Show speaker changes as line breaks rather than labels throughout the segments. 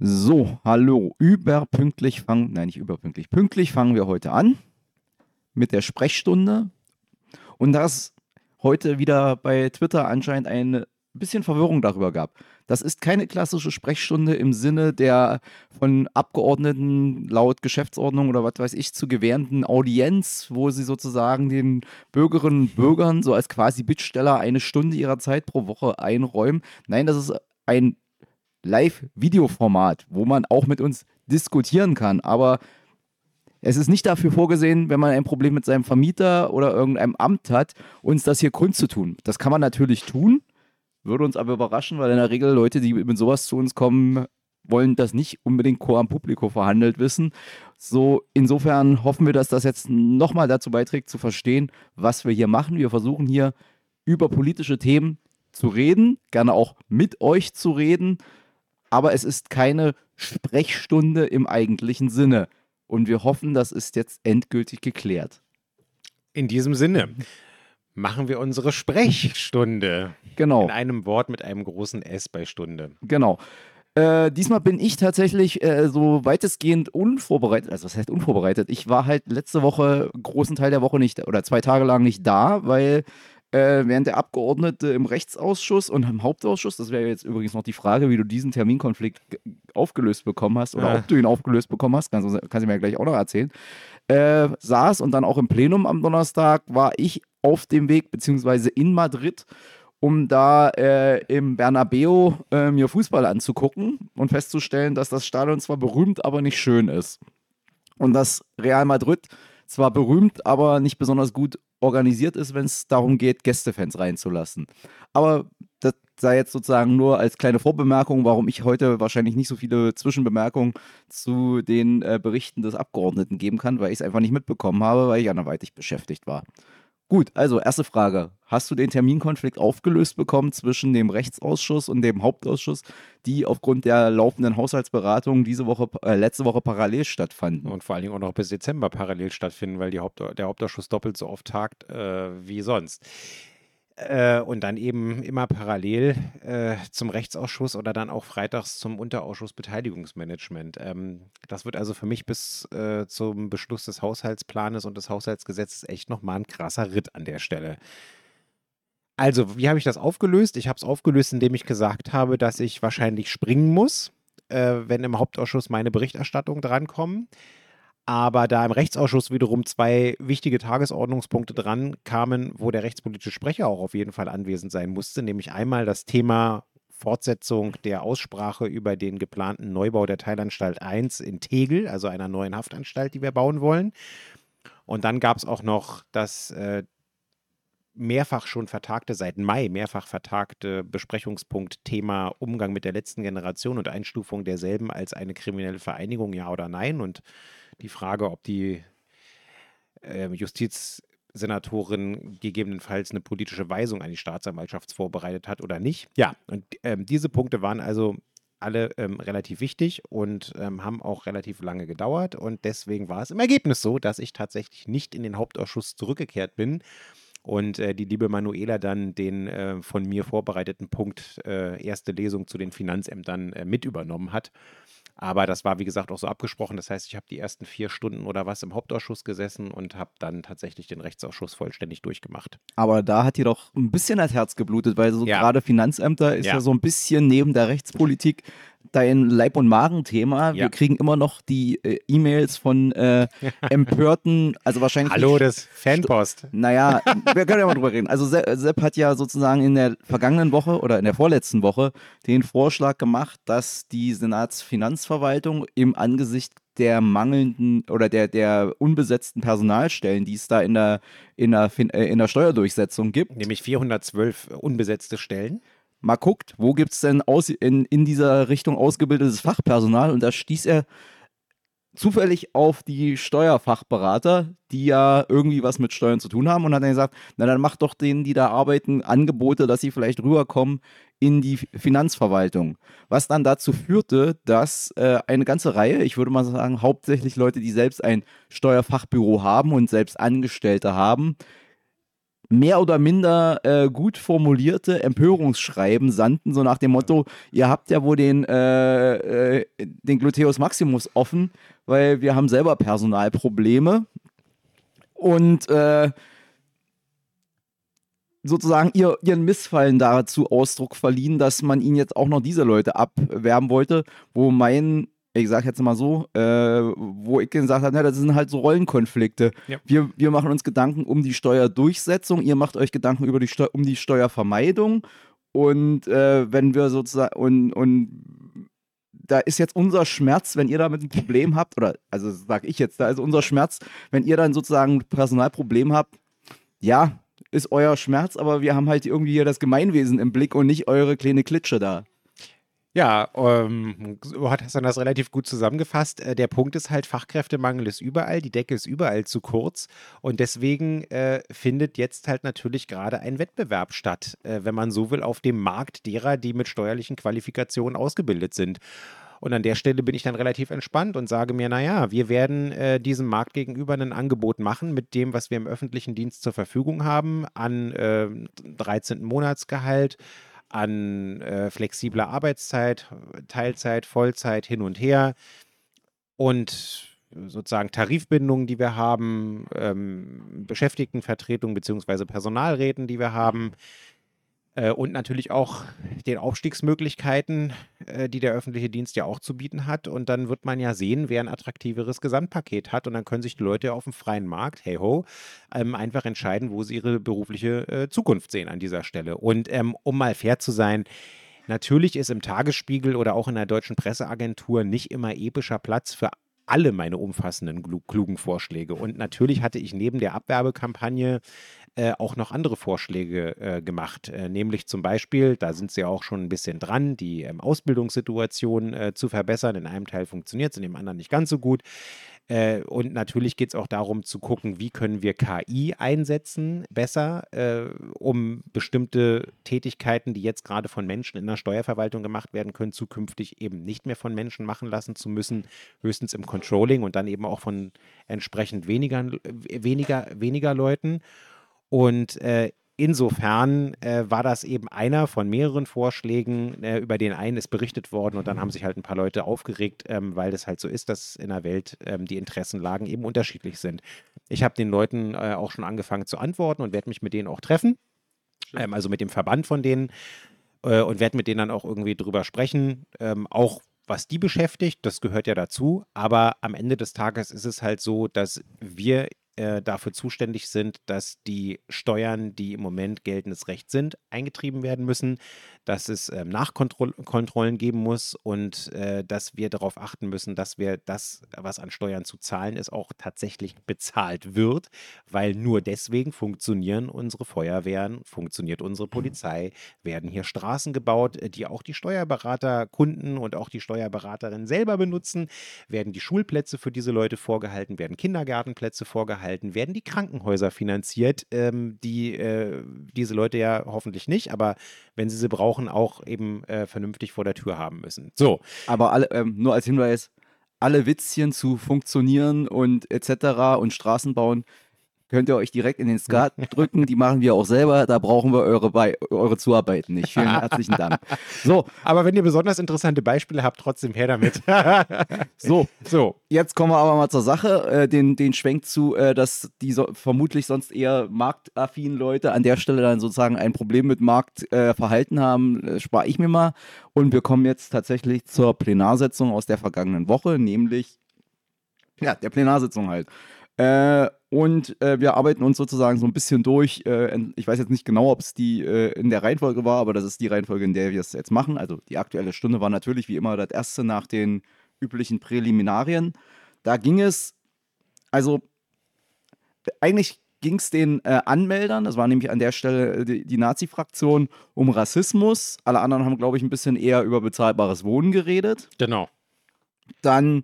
So, hallo. Überpünktlich fangen, nein, nicht überpünktlich, pünktlich fangen wir heute an mit der Sprechstunde. Und da es heute wieder bei Twitter anscheinend ein bisschen Verwirrung darüber gab. Das ist keine klassische Sprechstunde im Sinne der von Abgeordneten laut Geschäftsordnung oder was weiß ich zu gewährenden Audienz, wo sie sozusagen den Bürgerinnen und Bürgern so als quasi Bittsteller eine Stunde ihrer Zeit pro Woche einräumen. Nein, das ist ein Live-Videoformat, wo man auch mit uns diskutieren kann. Aber es ist nicht dafür vorgesehen, wenn man ein Problem mit seinem Vermieter oder irgendeinem Amt hat, uns das hier kundzutun. Das kann man natürlich tun, würde uns aber überraschen, weil in der Regel Leute, die mit sowas zu uns kommen, wollen das nicht unbedingt co am Publikum verhandelt wissen. So, insofern hoffen wir, dass das jetzt nochmal dazu beiträgt, zu verstehen, was wir hier machen. Wir versuchen hier über politische Themen zu reden, gerne auch mit euch zu reden aber es ist keine Sprechstunde im eigentlichen Sinne. Und wir hoffen, das ist jetzt endgültig geklärt.
In diesem Sinne machen wir unsere Sprechstunde.
Genau.
In einem Wort mit einem großen S bei Stunde.
Genau. Äh, diesmal bin ich tatsächlich äh, so weitestgehend unvorbereitet. Also, was heißt unvorbereitet? Ich war halt letzte Woche, großen Teil der Woche nicht oder zwei Tage lang nicht da, weil äh, während der Abgeordnete im Rechtsausschuss und im Hauptausschuss, das wäre jetzt übrigens noch die Frage, wie du diesen Terminkonflikt aufgelöst bekommen hast oder ja. ob du ihn aufgelöst bekommen hast, kannst, kannst du mir ja gleich auch noch erzählen, äh, saß und dann auch im Plenum am Donnerstag war ich auf dem Weg, beziehungsweise in Madrid, um da äh, im Bernabeu äh, mir Fußball anzugucken und festzustellen, dass das Stadion zwar berühmt, aber nicht schön ist. Und dass Real Madrid zwar berühmt, aber nicht besonders gut organisiert ist, wenn es darum geht, Gästefans reinzulassen. Aber das sei jetzt sozusagen nur als kleine Vorbemerkung, warum ich heute wahrscheinlich nicht so viele Zwischenbemerkungen zu den äh, Berichten des Abgeordneten geben kann, weil ich es einfach nicht mitbekommen habe, weil ich anderweitig beschäftigt war. Gut, also erste Frage. Hast du den Terminkonflikt aufgelöst bekommen zwischen dem Rechtsausschuss und dem Hauptausschuss, die aufgrund der laufenden Haushaltsberatungen diese Woche, äh, letzte Woche parallel stattfanden?
Und vor allen Dingen auch noch bis Dezember parallel stattfinden, weil Haupt, der Hauptausschuss doppelt so oft tagt äh, wie sonst. Äh, und dann eben immer parallel äh, zum Rechtsausschuss oder dann auch freitags zum Unterausschuss Beteiligungsmanagement. Ähm, das wird also für mich bis äh, zum Beschluss des Haushaltsplanes und des Haushaltsgesetzes echt nochmal ein krasser Ritt an der Stelle. Also, wie habe ich das aufgelöst? Ich habe es aufgelöst, indem ich gesagt habe, dass ich wahrscheinlich springen muss, äh, wenn im Hauptausschuss meine Berichterstattung drankommen. Aber da im Rechtsausschuss wiederum zwei wichtige Tagesordnungspunkte dran kamen, wo der rechtspolitische Sprecher auch auf jeden Fall anwesend sein musste, nämlich einmal das Thema Fortsetzung der Aussprache über den geplanten Neubau der Teilanstalt 1 in Tegel, also einer neuen Haftanstalt, die wir bauen wollen. Und dann gab es auch noch das äh, mehrfach schon vertagte, seit Mai mehrfach vertagte Besprechungspunkt Thema Umgang mit der letzten Generation und Einstufung derselben als eine kriminelle Vereinigung, ja oder nein. Und die Frage, ob die äh, Justizsenatorin gegebenenfalls eine politische Weisung an die Staatsanwaltschaft vorbereitet hat oder nicht. Ja, und ähm, diese Punkte waren also alle ähm, relativ wichtig und ähm, haben auch relativ lange gedauert. Und deswegen war es im Ergebnis so, dass ich tatsächlich nicht in den Hauptausschuss zurückgekehrt bin und äh, die liebe Manuela dann den äh, von mir vorbereiteten Punkt äh, erste Lesung zu den Finanzämtern äh, mit übernommen hat. Aber das war, wie gesagt, auch so abgesprochen. Das heißt, ich habe die ersten vier Stunden oder was im Hauptausschuss gesessen und habe dann tatsächlich den Rechtsausschuss vollständig durchgemacht.
Aber da hat dir doch ein bisschen das Herz geblutet, weil so ja. gerade Finanzämter ist ja. ja. so ein bisschen neben der Rechtspolitik dein Leib- und Magen-Thema. Ja. Wir kriegen immer noch die äh, E-Mails von äh, empörten, also wahrscheinlich.
Hallo, das Fanpost.
Naja, wir können ja mal drüber reden. Also Sepp hat ja sozusagen in der vergangenen Woche oder in der vorletzten Woche den Vorschlag gemacht, dass die Senatsfinanzverwaltung im Angesicht der mangelnden oder der, der unbesetzten Personalstellen, die es da in der, in der, äh, in der Steuerdurchsetzung gibt.
Nämlich 412 unbesetzte Stellen
mal guckt, wo gibt es denn aus, in, in dieser Richtung ausgebildetes Fachpersonal und da stieß er zufällig auf die Steuerfachberater, die ja irgendwie was mit Steuern zu tun haben und hat dann gesagt, na dann macht doch denen, die da arbeiten, Angebote, dass sie vielleicht rüberkommen in die Finanzverwaltung. Was dann dazu führte, dass äh, eine ganze Reihe, ich würde mal sagen, hauptsächlich Leute, die selbst ein Steuerfachbüro haben und selbst Angestellte haben, mehr oder minder äh, gut formulierte Empörungsschreiben sandten, so nach dem Motto, ihr habt ja wohl den, äh, äh, den Gluteus Maximus offen, weil wir haben selber Personalprobleme. Und äh, sozusagen ihr, ihren Missfallen dazu Ausdruck verliehen, dass man ihnen jetzt auch noch diese Leute abwerben wollte, wo mein ich sag jetzt mal so, äh, wo ich gesagt habe, na, das sind halt so Rollenkonflikte. Ja. Wir, wir machen uns Gedanken um die Steuerdurchsetzung, ihr macht euch Gedanken über die Steu um die Steuervermeidung. Und äh, wenn wir sozusagen, und, und da ist jetzt unser Schmerz, wenn ihr damit ein Problem habt, oder also sag ich jetzt, da ist unser Schmerz, wenn ihr dann sozusagen ein Personalproblem habt, ja, ist euer Schmerz, aber wir haben halt irgendwie hier das Gemeinwesen im Blick und nicht eure kleine Klitsche da.
Ja, ähm, du hast dann das relativ gut zusammengefasst. Äh, der Punkt ist halt, Fachkräftemangel ist überall, die Decke ist überall zu kurz und deswegen äh, findet jetzt halt natürlich gerade ein Wettbewerb statt, äh, wenn man so will, auf dem Markt derer, die mit steuerlichen Qualifikationen ausgebildet sind. Und an der Stelle bin ich dann relativ entspannt und sage mir, naja, wir werden äh, diesem Markt gegenüber ein Angebot machen mit dem, was wir im öffentlichen Dienst zur Verfügung haben, an äh, 13. Monatsgehalt, an äh, flexibler Arbeitszeit, Teilzeit, Vollzeit hin und her und sozusagen Tarifbindungen, die wir haben, ähm, Beschäftigtenvertretung bzw. Personalräten, die wir haben, äh, und natürlich auch den Aufstiegsmöglichkeiten, äh, die der öffentliche Dienst ja auch zu bieten hat. Und dann wird man ja sehen, wer ein attraktiveres Gesamtpaket hat. Und dann können sich die Leute auf dem freien Markt, hey ho, ähm, einfach entscheiden, wo sie ihre berufliche äh, Zukunft sehen an dieser Stelle. Und ähm, um mal fair zu sein, Natürlich ist im Tagesspiegel oder auch in der deutschen Presseagentur nicht immer epischer Platz für alle meine umfassenden, klugen Vorschläge. Und natürlich hatte ich neben der Abwerbekampagne äh, auch noch andere Vorschläge äh, gemacht, äh, nämlich zum Beispiel, da sind sie auch schon ein bisschen dran, die ähm, Ausbildungssituation äh, zu verbessern. In einem Teil funktioniert es, in dem anderen nicht ganz so gut. Äh, und natürlich geht es auch darum zu gucken, wie können wir KI einsetzen besser, äh, um bestimmte Tätigkeiten, die jetzt gerade von Menschen in der Steuerverwaltung gemacht werden können, zukünftig eben nicht mehr von Menschen machen lassen zu müssen, höchstens im Controlling und dann eben auch von entsprechend weniger, weniger, weniger Leuten. Und äh, insofern äh, war das eben einer von mehreren Vorschlägen. Äh, über den einen ist berichtet worden und dann haben sich halt ein paar Leute aufgeregt, ähm, weil das halt so ist, dass in der Welt ähm, die Interessenlagen eben unterschiedlich sind. Ich habe den Leuten äh, auch schon angefangen zu antworten und werde mich mit denen auch treffen. Ähm, also mit dem Verband von denen äh, und werde mit denen dann auch irgendwie drüber sprechen. Ähm, auch was die beschäftigt, das gehört ja dazu. Aber am Ende des Tages ist es halt so, dass wir äh, dafür zuständig sind, dass die Steuern, die im Moment geltendes Recht sind, eingetrieben werden müssen, dass es ähm, Nachkontrollen geben muss und äh, dass wir darauf achten müssen, dass wir das, was an Steuern zu zahlen ist, auch tatsächlich bezahlt wird, weil nur deswegen funktionieren unsere Feuerwehren, funktioniert unsere Polizei, werden hier Straßen gebaut, äh, die auch die Steuerberater, Kunden und auch die Steuerberaterinnen selber benutzen, werden die Schulplätze für diese Leute vorgehalten, werden Kindergartenplätze vorgehalten, werden die Krankenhäuser finanziert, ähm, die äh, diese Leute ja hoffentlich nicht, aber wenn sie sie brauchen, auch eben äh, vernünftig vor der Tür haben müssen. So.
Aber alle, ähm, nur als Hinweis, alle Witzchen zu funktionieren und etc. und Straßen bauen, könnt ihr euch direkt in den Skat drücken. Die machen wir auch selber. Da brauchen wir eure, Be eure Zuarbeit nicht. Vielen herzlichen Dank.
So. Aber wenn ihr besonders interessante Beispiele habt, trotzdem her damit.
so, so. Jetzt kommen wir aber mal zur Sache. Äh, den, den Schwenk zu, äh, dass die so, vermutlich sonst eher marktaffinen Leute an der Stelle dann sozusagen ein Problem mit Marktverhalten äh, haben, äh, spare ich mir mal. Und wir kommen jetzt tatsächlich zur Plenarsitzung aus der vergangenen Woche, nämlich ja, der Plenarsitzung halt. Äh, und äh, wir arbeiten uns sozusagen so ein bisschen durch. Äh, ich weiß jetzt nicht genau, ob es die äh, in der Reihenfolge war, aber das ist die Reihenfolge, in der wir es jetzt machen. Also die aktuelle Stunde war natürlich wie immer das erste nach den üblichen Präliminarien. Da ging es, also eigentlich ging es den äh, Anmeldern, das war nämlich an der Stelle äh, die, die Nazi-Fraktion, um Rassismus. Alle anderen haben, glaube ich, ein bisschen eher über bezahlbares Wohnen geredet.
Genau.
Dann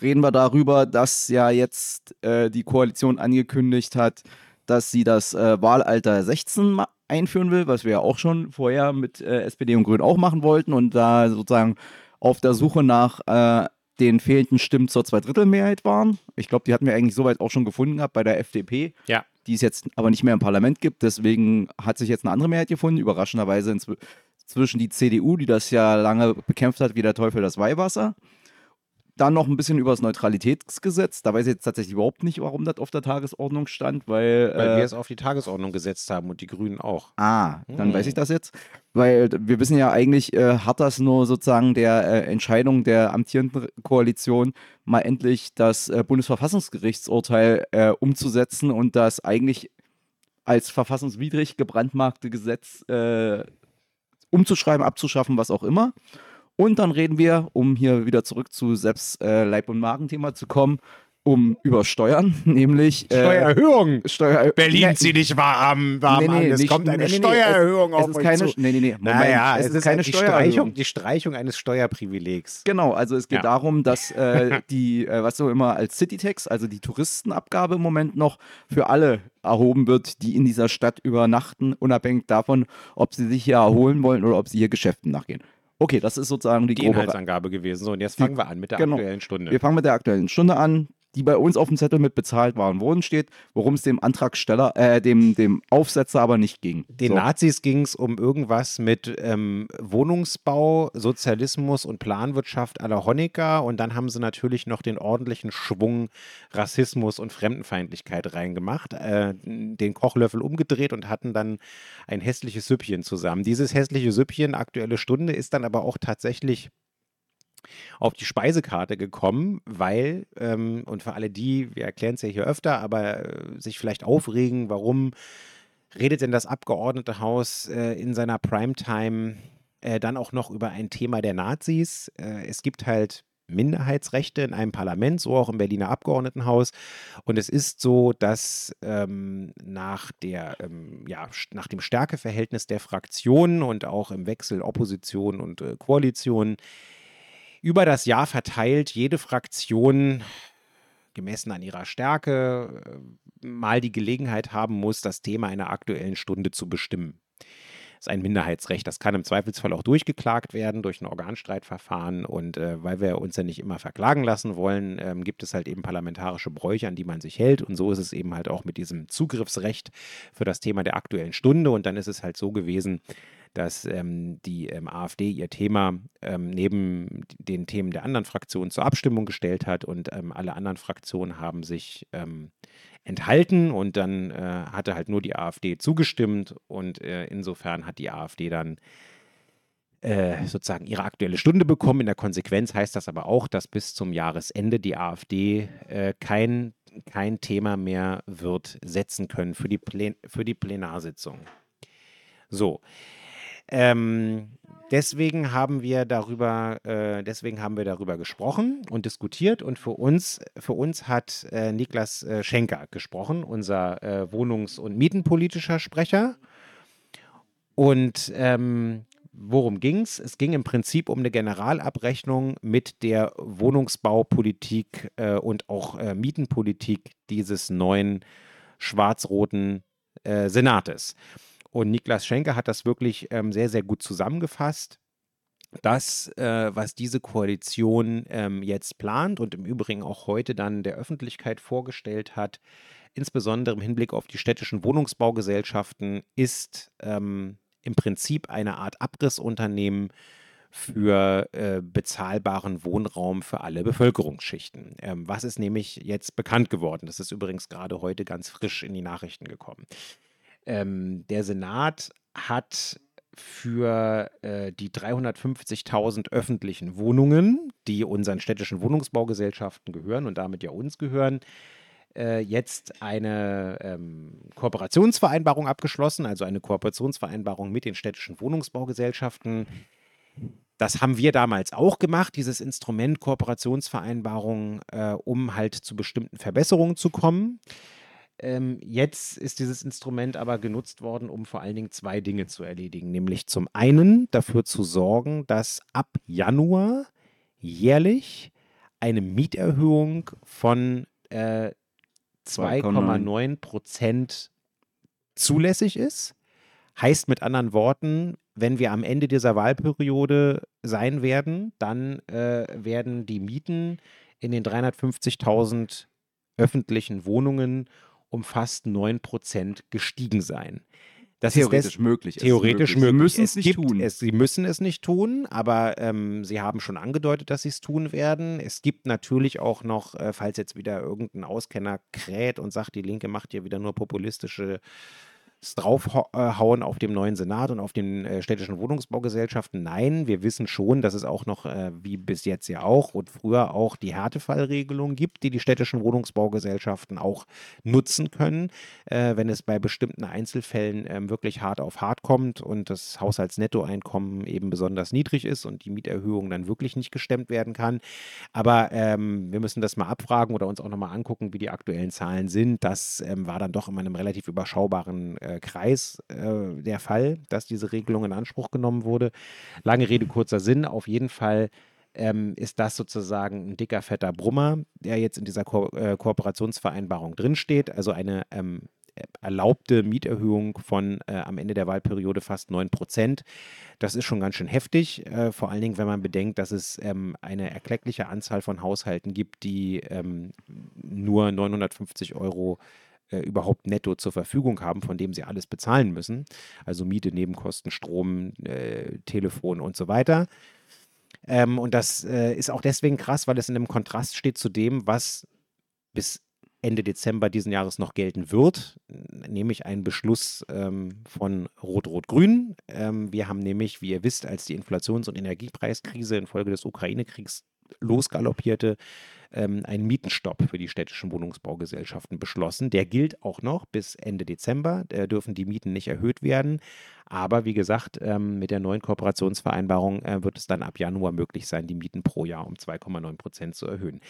reden wir darüber, dass ja jetzt äh, die Koalition angekündigt hat, dass sie das äh, Wahlalter 16 einführen will, was wir ja auch schon vorher mit äh, SPD und Grün auch machen wollten und da sozusagen auf der Suche nach äh, den fehlenden Stimmen zur Zweidrittelmehrheit waren. Ich glaube, die hatten wir eigentlich soweit auch schon gefunden gehabt bei der FDP.
Ja.
die es jetzt aber nicht mehr im Parlament gibt. Deswegen hat sich jetzt eine andere Mehrheit gefunden, überraschenderweise inzwischen die CDU, die das ja lange bekämpft hat, wie der Teufel das Weihwasser. Dann noch ein bisschen über das Neutralitätsgesetz. Da weiß ich jetzt tatsächlich überhaupt nicht, warum das auf der Tagesordnung stand, weil.
Weil
äh,
wir es auf die Tagesordnung gesetzt haben und die Grünen auch.
Ah, dann
Hm.
weiß ich das jetzt. Weil wir wissen ja eigentlich, äh, hat das nur sozusagen der äh, Entscheidung der amtierenden Koalition, mal endlich das äh, Bundesverfassungsgerichtsurteil äh, umzusetzen und das eigentlich als verfassungswidrig gebrandmarkte Gesetz äh, umzuschreiben, abzuschaffen, was auch immer. Und dann reden wir, um hier wieder zurück zu selbst äh, Leib- und Magenthema zu kommen, um über Steuern, nämlich äh,
Steuererhöhung!
Steuer
Berlin
Nee,
zieht dich warm, warm
Nee, nee,
an. Es
nicht-
kommt eine
nee,
Steuererhöhung
es,
auf
es ist keine,
zu.
Nee, nee, nee, Moment,
naja,
es, ist keine
die
Steuererhöhung.
Streichung, die Streichung eines Steuerprivilegs.
Genau, also es geht
Ja.
darum, dass äh, die, äh, was so immer als Citytax, also die Touristenabgabe im Moment noch für alle erhoben wird, die in dieser Stadt übernachten, unabhängig davon, ob sie sich hier erholen wollen oder ob sie hier Geschäften nachgehen. Okay, das ist sozusagen die,
Die
grobe
Inhaltsangabe gewesen. So, und jetzt fangen wir an mit der
Genau.
aktuellen Stunde.
Wir fangen mit der aktuellen Stunde an, die bei uns auf dem Zettel mit bezahlt waren, worin steht, worum es dem Antragsteller, äh, dem, dem Aufsetzer aber nicht ging.
Den
so.
Nazis ging es um irgendwas mit ähm, Wohnungsbau, Sozialismus und Planwirtschaft la Honecker und dann haben sie natürlich noch den ordentlichen Schwung Rassismus und Fremdenfeindlichkeit reingemacht, äh, den Kochlöffel umgedreht und hatten dann ein hässliches Süppchen zusammen. Dieses hässliche Süppchen, aktuelle Stunde, ist dann aber auch tatsächlich auf die Speisekarte gekommen, weil, ähm, und für alle die, wir erklären es ja hier öfter, aber äh, sich vielleicht aufregen, warum redet denn das Abgeordnetehaus äh, in seiner Primetime äh, dann auch noch über ein Thema der Nazis? Äh, es gibt halt Minderheitsrechte in einem Parlament, so auch im Berliner Abgeordnetenhaus. Und es ist so, dass ähm, nach, der, ähm, ja, nach dem Stärkeverhältnis der Fraktionen und auch im Wechsel Opposition und äh, Koalition über das Jahr verteilt jede Fraktion gemessen an ihrer Stärke äh, mal die Gelegenheit haben muss, das Thema einer aktuellen Stunde zu bestimmen. Das ist ein Minderheitsrecht. Das kann im Zweifelsfall auch durchgeklagt werden durch ein Organstreitverfahren. Und äh, weil wir uns ja nicht immer verklagen lassen wollen, ähm, gibt es halt eben parlamentarische Bräuche, an die man sich hält. Und so ist es eben halt auch mit diesem Zugriffsrecht für das Thema der aktuellen Stunde. Und dann ist es halt so gewesen, dass ähm, die ähm, AfD ihr Thema ähm, neben den Themen der anderen Fraktionen zur Abstimmung gestellt hat und ähm, alle anderen Fraktionen haben sich ähm, enthalten und dann äh, hatte halt nur die AfD zugestimmt und äh, insofern hat die AfD dann äh, sozusagen ihre aktuelle Stunde bekommen. In der Konsequenz heißt das aber auch, dass bis zum Jahresende die AfD äh, kein, kein Thema mehr wird setzen können für die, Plen für die Plenarsitzung. So. Ähm, deswegen haben wir darüber, äh, deswegen haben wir darüber gesprochen und diskutiert und für uns, für uns hat äh, Niklas äh, Schenker gesprochen, unser äh, wohnungs- und mietenpolitischer Sprecher. Und ähm, worum ging es? Es ging im Prinzip um eine Generalabrechnung mit der Wohnungsbaupolitik äh, und auch äh, Mietenpolitik dieses neuen schwarz-roten Senates. Und Niklas Schenker hat das wirklich ähm, sehr, sehr gut zusammengefasst. Das, äh, was diese Koalition ähm, jetzt plant und im Übrigen auch heute dann der Öffentlichkeit vorgestellt hat, insbesondere im Hinblick auf die städtischen Wohnungsbaugesellschaften, ist ähm, im Prinzip eine Art Abrissunternehmen für äh, bezahlbaren Wohnraum für alle Bevölkerungsschichten. Ähm, was ist nämlich jetzt bekannt geworden? Das ist übrigens gerade heute ganz frisch in die Nachrichten gekommen. Ähm, der Senat hat für äh, die 350.000 öffentlichen Wohnungen, die unseren städtischen Wohnungsbaugesellschaften gehören und damit ja uns gehören, äh, jetzt eine ähm, Kooperationsvereinbarung abgeschlossen, also eine Kooperationsvereinbarung mit den städtischen Wohnungsbaugesellschaften. Das haben wir damals auch gemacht, dieses Instrument Kooperationsvereinbarung, äh, um halt zu bestimmten Verbesserungen zu kommen. Ähm, jetzt ist dieses Instrument aber genutzt worden, um vor allen Dingen zwei Dinge zu erledigen. Nämlich zum einen dafür zu sorgen, dass ab Januar jährlich eine Mieterhöhung von äh, 2,9 Prozent zulässig ist. Heißt mit anderen Worten, wenn wir am Ende dieser Wahlperiode sein werden, dann äh, werden die Mieten in den 350.000 öffentlichen Wohnungen um fast 9% gestiegen sein.
Das theoretisch ist möglich.
Theoretisch möglich.
Sie müssen es, es nicht tun.
Es, sie müssen es nicht tun, aber ähm, sie haben schon angedeutet, dass sie es tun werden. Es gibt natürlich auch noch, äh, falls jetzt wieder irgendein Auskenner kräht und sagt, die Linke macht hier wieder nur populistische draufhauen auf dem neuen Senat und auf den äh, städtischen Wohnungsbaugesellschaften. Nein, wir wissen schon, dass es auch noch, äh, wie bis jetzt ja auch und früher auch die Härtefallregelung gibt, die die städtischen Wohnungsbaugesellschaften auch nutzen können, äh, wenn es bei bestimmten Einzelfällen ähm, wirklich hart auf hart kommt und das Haushaltsnettoeinkommen eben besonders niedrig ist und die Mieterhöhung dann wirklich nicht gestemmt werden kann. Aber ähm, wir müssen das mal abfragen oder uns auch nochmal angucken, wie die aktuellen Zahlen sind. Das ähm, war dann doch in einem relativ überschaubaren äh, Kreis äh, der Fall, dass diese Regelung in Anspruch genommen wurde. Lange Rede, kurzer Sinn. Auf jeden Fall ähm, ist das sozusagen ein dicker, fetter Brummer, der jetzt in dieser Ko äh, Kooperationsvereinbarung drinsteht. Also eine ähm, erlaubte Mieterhöhung von äh, am Ende der Wahlperiode fast 9 Prozent. Das ist schon ganz schön heftig, äh, vor allen Dingen, wenn man bedenkt, dass es ähm, eine erkleckliche Anzahl von Haushalten gibt, die ähm, nur 950 Euro überhaupt netto zur Verfügung haben, von dem sie alles bezahlen müssen. Also Miete, Nebenkosten, Strom, äh, Telefon und so weiter. Ähm, und das äh, ist auch deswegen krass, weil es in einem Kontrast steht zu dem, was bis Ende Dezember diesen Jahres noch gelten wird, nämlich ein Beschluss ähm, von Rot-Rot-Grün. Ähm, wir haben nämlich, wie ihr wisst, als die Inflations- und Energiepreiskrise infolge des Ukraine-Kriegs losgaloppierte, ähm, einen Mietenstopp für die städtischen Wohnungsbaugesellschaften beschlossen. Der gilt auch noch bis Ende Dezember. Da dürfen die Mieten nicht erhöht werden. Aber wie gesagt, ähm, mit der neuen Kooperationsvereinbarung äh, wird es dann ab Januar möglich sein, die Mieten pro Jahr um 2,9 Prozent zu erhöhen.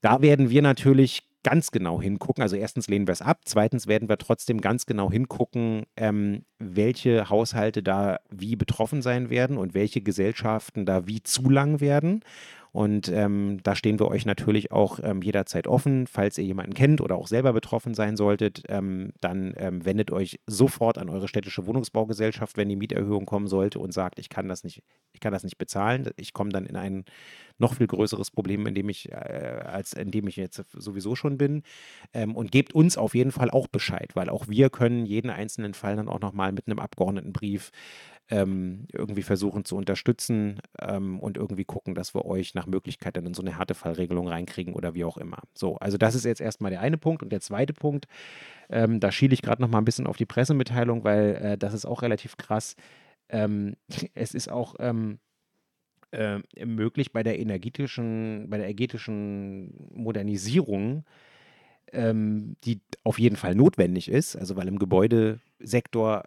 Da werden wir natürlich ganz genau hingucken. Also erstens lehnen wir es ab, zweitens werden wir trotzdem ganz genau hingucken, ähm, welche Haushalte da wie betroffen sein werden und welche Gesellschaften da wie zu lang werden. Und ähm, da stehen wir euch natürlich auch ähm, jederzeit offen. Falls ihr jemanden kennt oder auch selber betroffen sein solltet, ähm, dann ähm, wendet euch sofort an eure städtische Wohnungsbaugesellschaft, wenn die Mieterhöhung kommen sollte und sagt, ich kann das nicht, ich kann das nicht bezahlen. Ich komme dann in ein noch viel größeres Problem, in dem ich, äh, als in dem ich jetzt sowieso schon bin. Ähm, und gebt uns auf jeden Fall auch Bescheid, weil auch wir können jeden einzelnen Fall dann auch nochmal mit einem Abgeordnetenbrief ähm, irgendwie versuchen zu unterstützen ähm, und irgendwie gucken, dass wir euch nach Möglichkeit dann in so eine Härtefallregelung reinkriegen oder wie auch immer. So, also das ist jetzt erstmal der eine Punkt. Und der zweite Punkt, ähm, da schiele ich gerade noch mal ein bisschen auf die Pressemitteilung, weil äh, das ist auch relativ krass. Ähm, es ist auch ähm, äh, möglich bei der energetischen, bei der energetischen Modernisierung, ähm, die auf jeden Fall notwendig ist, also weil im Gebäudesektor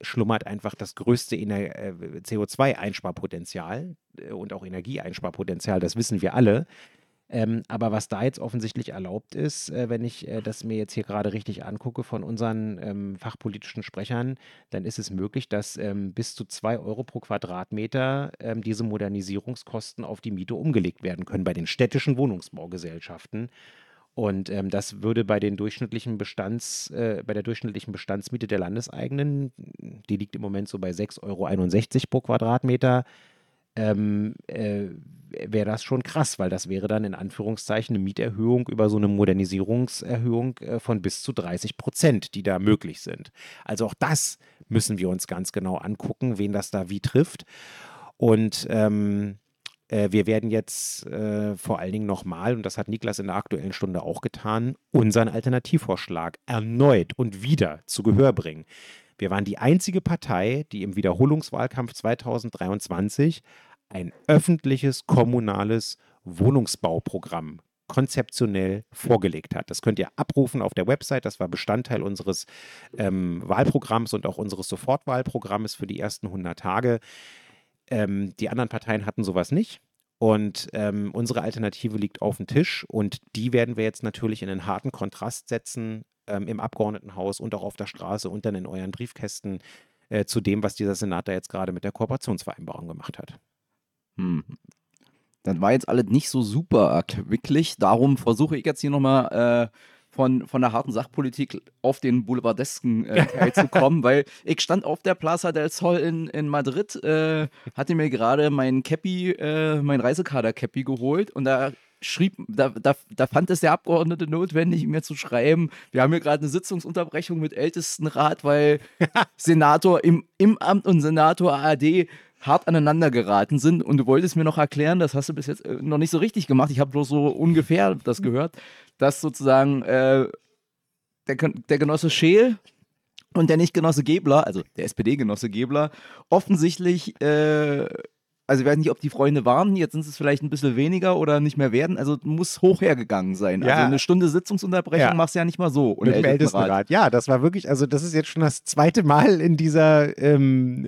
schlummert einfach das größte äh, CO2-Einsparpotenzial äh, und auch Energieeinsparpotenzial, das wissen wir alle. Ähm, aber was da jetzt offensichtlich erlaubt ist, äh, wenn ich äh, das mir jetzt hier gerade richtig angucke von unseren ähm, fachpolitischen Sprechern, dann ist es möglich, dass ähm, bis zu 2 Euro pro Quadratmeter ähm, diese Modernisierungskosten auf die Miete umgelegt werden können bei den städtischen Wohnungsbaugesellschaften. Und ähm, das würde bei den durchschnittlichen Bestands, äh, bei der durchschnittlichen Bestandsmiete der Landeseigenen, die liegt im Moment so bei 6,61 Euro pro Quadratmeter, ähm, äh, wäre das schon krass, weil das wäre dann in Anführungszeichen eine Mieterhöhung über so eine Modernisierungserhöhung äh, von bis zu 30 Prozent, die da möglich sind. Also auch das müssen wir uns ganz genau angucken, wen das da wie trifft. Und ähm, äh, wir werden jetzt äh, vor allen Dingen nochmal, und das hat Niklas in der aktuellen Stunde auch getan, unseren Alternativvorschlag erneut und wieder zu Gehör bringen. Wir waren die einzige Partei, die im Wiederholungswahlkampf 2023 ein öffentliches kommunales Wohnungsbauprogramm konzeptionell vorgelegt hat. Das könnt ihr abrufen auf der Website. Das war Bestandteil unseres ähm, Wahlprogramms und auch unseres Sofortwahlprogramms für die ersten 100 Tage. Ähm, die anderen Parteien hatten sowas nicht. Und ähm, unsere Alternative liegt auf dem Tisch und die werden wir jetzt natürlich in einen harten Kontrast setzen ähm, im Abgeordnetenhaus und auch auf der Straße und dann in euren Briefkästen äh, zu dem, was dieser Senat da jetzt gerade mit der Kooperationsvereinbarung gemacht hat.
Hm. Dann war jetzt alles nicht so super erquicklich. Darum versuche ich jetzt hier nochmal äh, von, von der harten Sachpolitik auf den boulevardesken äh, Teil zu kommen, weil ich stand auf der Plaza del Sol in, in Madrid, äh, hatte mir gerade mein Cappy, äh, mein Reisekader-Cappy geholt und da schrieb, da, da, da fand es der Abgeordnete notwendig, mir zu schreiben, wir haben hier gerade eine Sitzungsunterbrechung mit Ältestenrat, weil Senator im, im Amt und Senator ARD hart aneinander geraten sind. Und du wolltest mir noch erklären, das hast du bis jetzt äh, noch nicht so richtig gemacht, ich habe bloß so ungefähr das gehört, dass sozusagen äh, der, der Genosse Scheel und der Nicht-Genosse Gebler, also der SPD-Genosse Gebler, offensichtlich äh, also ich weiß nicht, ob die Freunde waren, jetzt sind es vielleicht ein bisschen weniger oder nicht mehr werden. Also muss hoch hergegangen sein. Ja. Also eine Stunde Sitzungsunterbrechung ja. machst du ja nicht mal so.
Mit dem Ältestenrat. Ja, das war wirklich, also das ist jetzt schon das zweite Mal in dieser, ähm,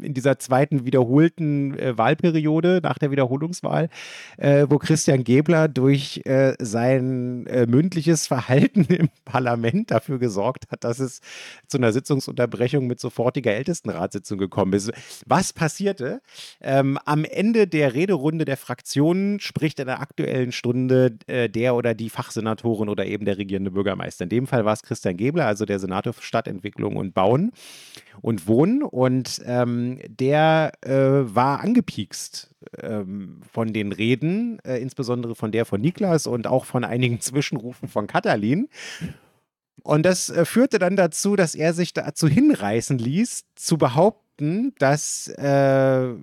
in dieser zweiten wiederholten äh, Wahlperiode nach der Wiederholungswahl, äh, wo Christian Gebler durch äh, sein äh, mündliches Verhalten im Parlament dafür gesorgt hat, dass es zu einer Sitzungsunterbrechung mit sofortiger Ältestenratssitzung gekommen ist. Was passierte? Ähm, am Ende der Rederunde der Fraktionen spricht in der aktuellen Stunde äh, der oder die Fachsenatorin oder eben der regierende Bürgermeister. In dem Fall war es Christian Gebler, also der Senator für Stadtentwicklung und Bauen und Wohnen. Und ähm, der äh, war angepiekst ähm, von den Reden, äh, insbesondere von der von Niklas und auch von einigen Zwischenrufen von Katalin. Und das äh, führte dann dazu, dass er sich dazu hinreißen ließ, zu behaupten, behaupten, dass äh,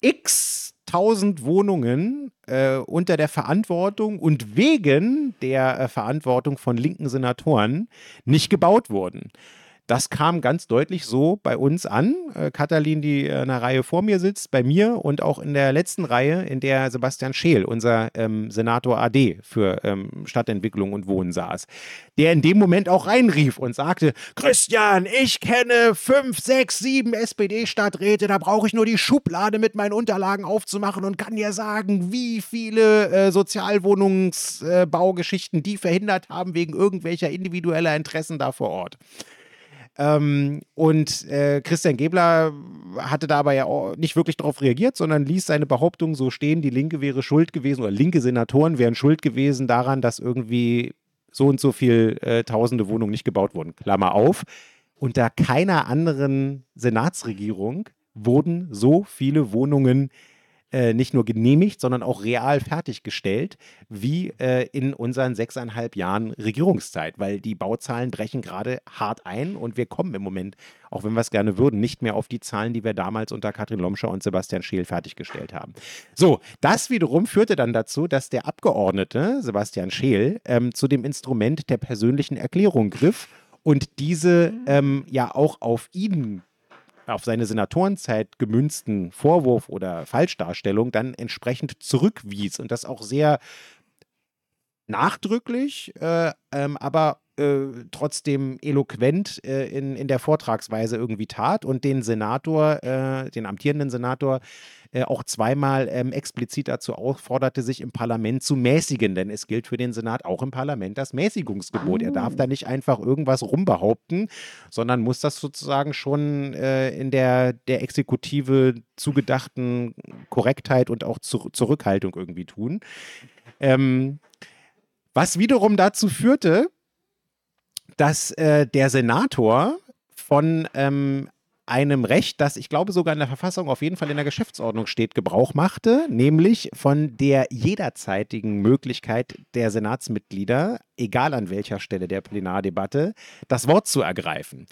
x tausend Wohnungen äh, unter der Verantwortung und wegen der äh, Verantwortung von linken Senatoren nicht gebaut wurden. Das kam ganz deutlich so bei uns an. Äh, Katalin, die in einer Reihe vor mir sitzt, bei mir und auch in der letzten Reihe, in der Sebastian Scheel, unser ähm, Senator AD für ähm, Stadtentwicklung und Wohnen saß, der in dem Moment auch reinrief und sagte, Christian, ich kenne fünf, sechs, sieben SPD-Stadträte, da brauche ich nur die Schublade mit meinen Unterlagen aufzumachen und kann dir sagen, wie viele äh, Sozialwohnungsbaugeschichten äh, die verhindert haben wegen irgendwelcher individueller Interessen da vor Ort. Ähm, und äh, Christian Gebler hatte da aber ja auch nicht wirklich darauf reagiert, sondern ließ seine Behauptung so stehen, die Linke wäre schuld gewesen oder linke Senatoren wären schuld gewesen daran, dass irgendwie so und so viel äh, tausende Wohnungen nicht gebaut wurden. Klammer auf. Unter keiner anderen Senatsregierung wurden so viele Wohnungen äh, nicht nur genehmigt, sondern auch real fertiggestellt, wie äh, in unseren sechseinhalb Jahren Regierungszeit, weil die Bauzahlen brechen gerade hart ein und wir kommen im Moment, auch wenn wir es gerne würden, nicht mehr auf die Zahlen, die wir damals unter Katrin Lomscher und Sebastian Scheel fertiggestellt haben. So, das wiederum führte dann dazu, dass der Abgeordnete Sebastian Scheel ähm, zu dem Instrument der persönlichen Erklärung griff und diese ähm, ja auch auf ihn auf seine Senatorenzeit gemünzten Vorwurf oder Falschdarstellung dann entsprechend zurückwies und das auch sehr nachdrücklich, äh, ähm, aber äh, trotzdem eloquent äh, in, in der Vortragsweise irgendwie tat und den Senator, äh, den amtierenden Senator, äh, auch zweimal ähm, explizit dazu aufforderte, sich im Parlament zu mäßigen, denn es gilt für den Senat auch im Parlament das Mäßigungsgebot. Oh. Er darf da nicht einfach irgendwas rumbehaupten, sondern muss das sozusagen schon äh, in der, der Exekutive zugedachten Korrektheit und auch zu, Zurückhaltung irgendwie tun. Ähm, was wiederum dazu führte, dass äh, der Senator von ähm, einem Recht, das ich glaube sogar in der Verfassung, auf jeden Fall in der Geschäftsordnung steht, Gebrauch machte, nämlich von der jederzeitigen Möglichkeit der Senatsmitglieder, egal an welcher Stelle der Plenardebatte, das Wort zu ergreifen.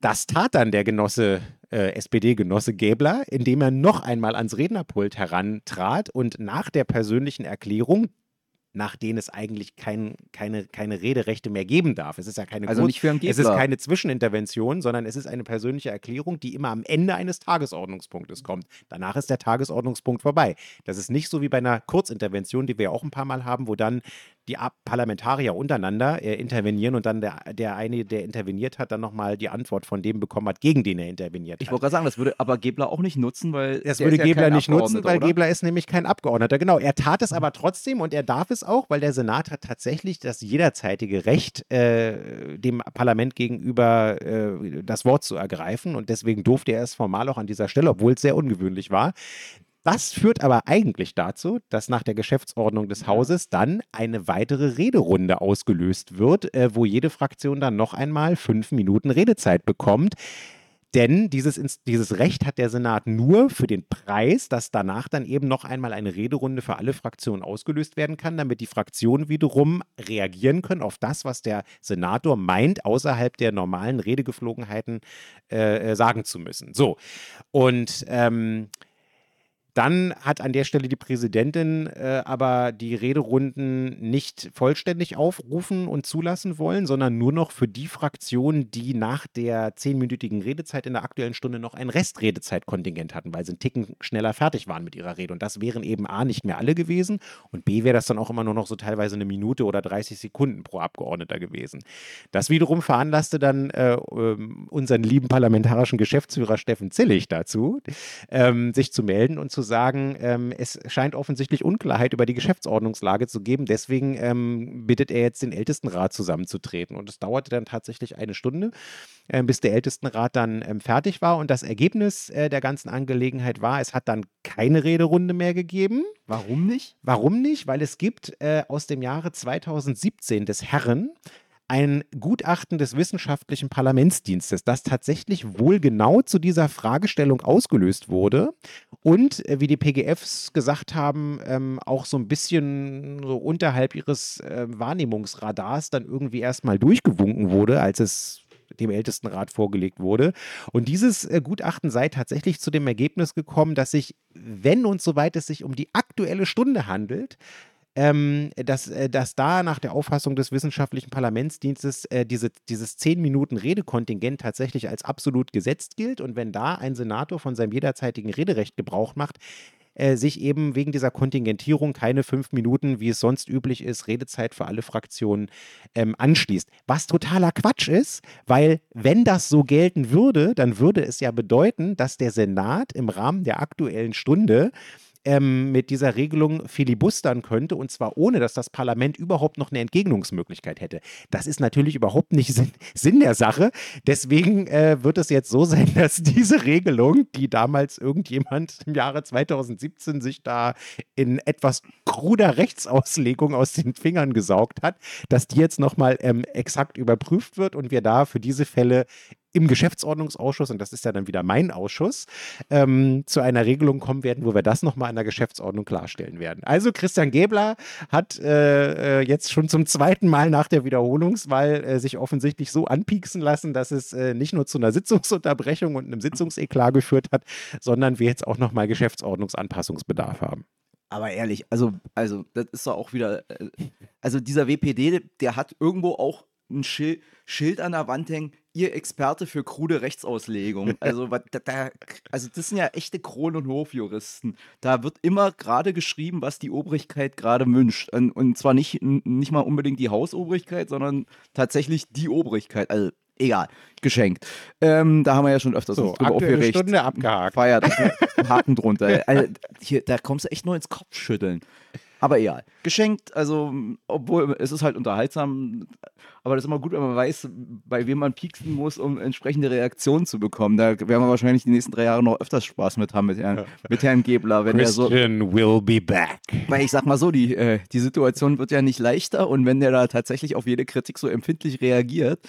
Das tat dann der Genosse, äh, SPD-Genosse Gäbler, indem er noch einmal ans Rednerpult herantrat und nach der persönlichen Erklärung, nach denen es eigentlich kein, keine, keine Rederechte mehr geben darf. Es ist ja keine
also Grund, nicht für
Es ist keine Zwischenintervention, sondern es ist eine persönliche Erklärung, die immer am Ende eines Tagesordnungspunktes kommt. Danach ist der Tagesordnungspunkt vorbei. Das ist nicht so wie bei einer Kurzintervention, die wir auch ein paar Mal haben, wo dann die Parlamentarier untereinander äh, intervenieren und dann der, der eine, der interveniert hat, dann nochmal die Antwort von dem bekommen hat, gegen den er interveniert
ich hat. Ich wollte gerade sagen, das würde aber Gebler auch nicht nutzen, weil.
Das würde Gebler ja nicht nutzen, weil oder? Gebler ist nämlich kein Abgeordneter. Genau, er tat es aber trotzdem und er darf es auch, weil der Senat hat tatsächlich das jederzeitige Recht, äh, dem Parlament gegenüber äh, das Wort zu ergreifen und deswegen durfte er es formal auch an dieser Stelle, obwohl es sehr ungewöhnlich war. Das führt aber eigentlich dazu, dass nach der Geschäftsordnung des Hauses dann eine weitere Rederunde ausgelöst wird, äh, wo jede Fraktion dann noch einmal fünf Minuten Redezeit bekommt. Denn dieses, dieses Recht hat der Senat nur für den Preis, dass danach dann eben noch einmal eine Rederunde für alle Fraktionen ausgelöst werden kann, damit die Fraktionen wiederum reagieren können auf das, was der Senator meint, außerhalb der normalen Redegeflogenheiten äh, äh sagen zu müssen. So. Und ähm, dann hat an der Stelle die Präsidentin äh, aber die Rederunden nicht vollständig aufrufen und zulassen wollen, sondern nur noch für die Fraktionen, die nach der zehnminütigen Redezeit in der aktuellen Stunde noch ein Restredezeitkontingent hatten, weil sie einen Ticken schneller fertig waren mit ihrer Rede. Und das wären eben A, nicht mehr alle gewesen und B, wäre das dann auch immer nur noch so teilweise eine Minute oder 30 Sekunden pro Abgeordneter gewesen. Das wiederum veranlasste dann äh, ähm, unseren lieben parlamentarischen Geschäftsführer Steffen Zillig dazu, ähm, sich zu melden und zu sagen, ähm, es scheint offensichtlich Unklarheit über die Geschäftsordnungslage zu geben. Deswegen ähm, bittet er jetzt den Ältestenrat zusammenzutreten. Und es dauerte dann tatsächlich eine Stunde, äh, bis der Ältestenrat dann ähm, fertig war. Und das Ergebnis äh, der ganzen Angelegenheit war, es hat dann keine Rederunde mehr gegeben.
Warum nicht?
Warum nicht? Weil es gibt äh, aus dem Jahre 2017 des Herren ein Gutachten des wissenschaftlichen Parlamentsdienstes, das tatsächlich wohl genau zu dieser Fragestellung ausgelöst wurde und, äh, wie die PGFs gesagt haben, ähm, auch so ein bisschen so unterhalb ihres äh, Wahrnehmungsradars dann irgendwie erstmal durchgewunken wurde, als es dem Ältestenrat vorgelegt wurde. Und dieses äh, Gutachten sei tatsächlich zu dem Ergebnis gekommen, dass sich, wenn und soweit es sich um die aktuelle Stunde handelt, ähm, dass, äh, dass da nach der Auffassung des wissenschaftlichen Parlamentsdienstes äh, diese, dieses 10 Minuten Redekontingent tatsächlich als absolut gesetzt gilt. Und wenn da ein Senator von seinem jederzeitigen Rederecht Gebrauch macht, äh, sich eben wegen dieser Kontingentierung keine fünf Minuten, wie es sonst üblich ist, Redezeit für alle Fraktionen ähm, anschließt. Was totaler Quatsch ist, weil wenn das so gelten würde, dann würde es ja bedeuten, dass der Senat im Rahmen der aktuellen Stunde ähm, mit dieser Regelung filibustern könnte und zwar ohne, dass das Parlament überhaupt noch eine Entgegnungsmöglichkeit hätte. Das ist natürlich überhaupt nicht Sinn, Sinn der Sache. Deswegen äh, wird es jetzt so sein, dass diese Regelung, die damals irgendjemand im Jahre 2017 sich da in etwas kruder Rechtsauslegung aus den Fingern gesaugt hat, dass die jetzt nochmal ähm, exakt überprüft wird und wir da für diese Fälle im Geschäftsordnungsausschuss, und das ist ja dann wieder mein Ausschuss, ähm, zu einer Regelung kommen werden, wo wir das nochmal in der Geschäftsordnung klarstellen werden. Also Christian Gebler hat äh, äh, jetzt schon zum zweiten Mal nach der Wiederholungswahl äh, sich offensichtlich so anpieksen lassen, dass es äh, nicht nur zu einer Sitzungsunterbrechung und einem Sitzungseklar geführt hat, sondern wir jetzt auch nochmal Geschäftsordnungsanpassungsbedarf haben.
Aber ehrlich, also, also das ist doch auch wieder, äh, also dieser WPD, der hat irgendwo auch ein Schild, Schild an der Wand hängen, ihr Experte für krude Rechtsauslegung. Also, da, da, also das sind ja echte Kron- und Hofjuristen. Da wird immer gerade geschrieben, was die Obrigkeit gerade wünscht. Und, und zwar nicht, nicht mal unbedingt die Hausobrigkeit, sondern tatsächlich die Obrigkeit. Also egal, geschenkt. Ähm, da haben wir ja schon öfters
so, drüber aufgeregt. Stunde abgehakt.
Feiert, Haken drunter. Also, hier, da kommst du echt nur ins Kopfschütteln. Aber egal. Geschenkt, also, obwohl es ist halt unterhaltsam, aber das ist immer gut, wenn man weiß, bei wem man pieksen muss, um entsprechende Reaktionen zu bekommen. Da werden wir wahrscheinlich die nächsten drei Jahre noch öfters Spaß mit haben mit Herrn, mit Herrn Gebler. Wenn
Christian
so,
will be back.
Weil ich sag mal so, die, äh, die Situation wird ja nicht leichter und wenn der da tatsächlich auf jede Kritik so empfindlich reagiert,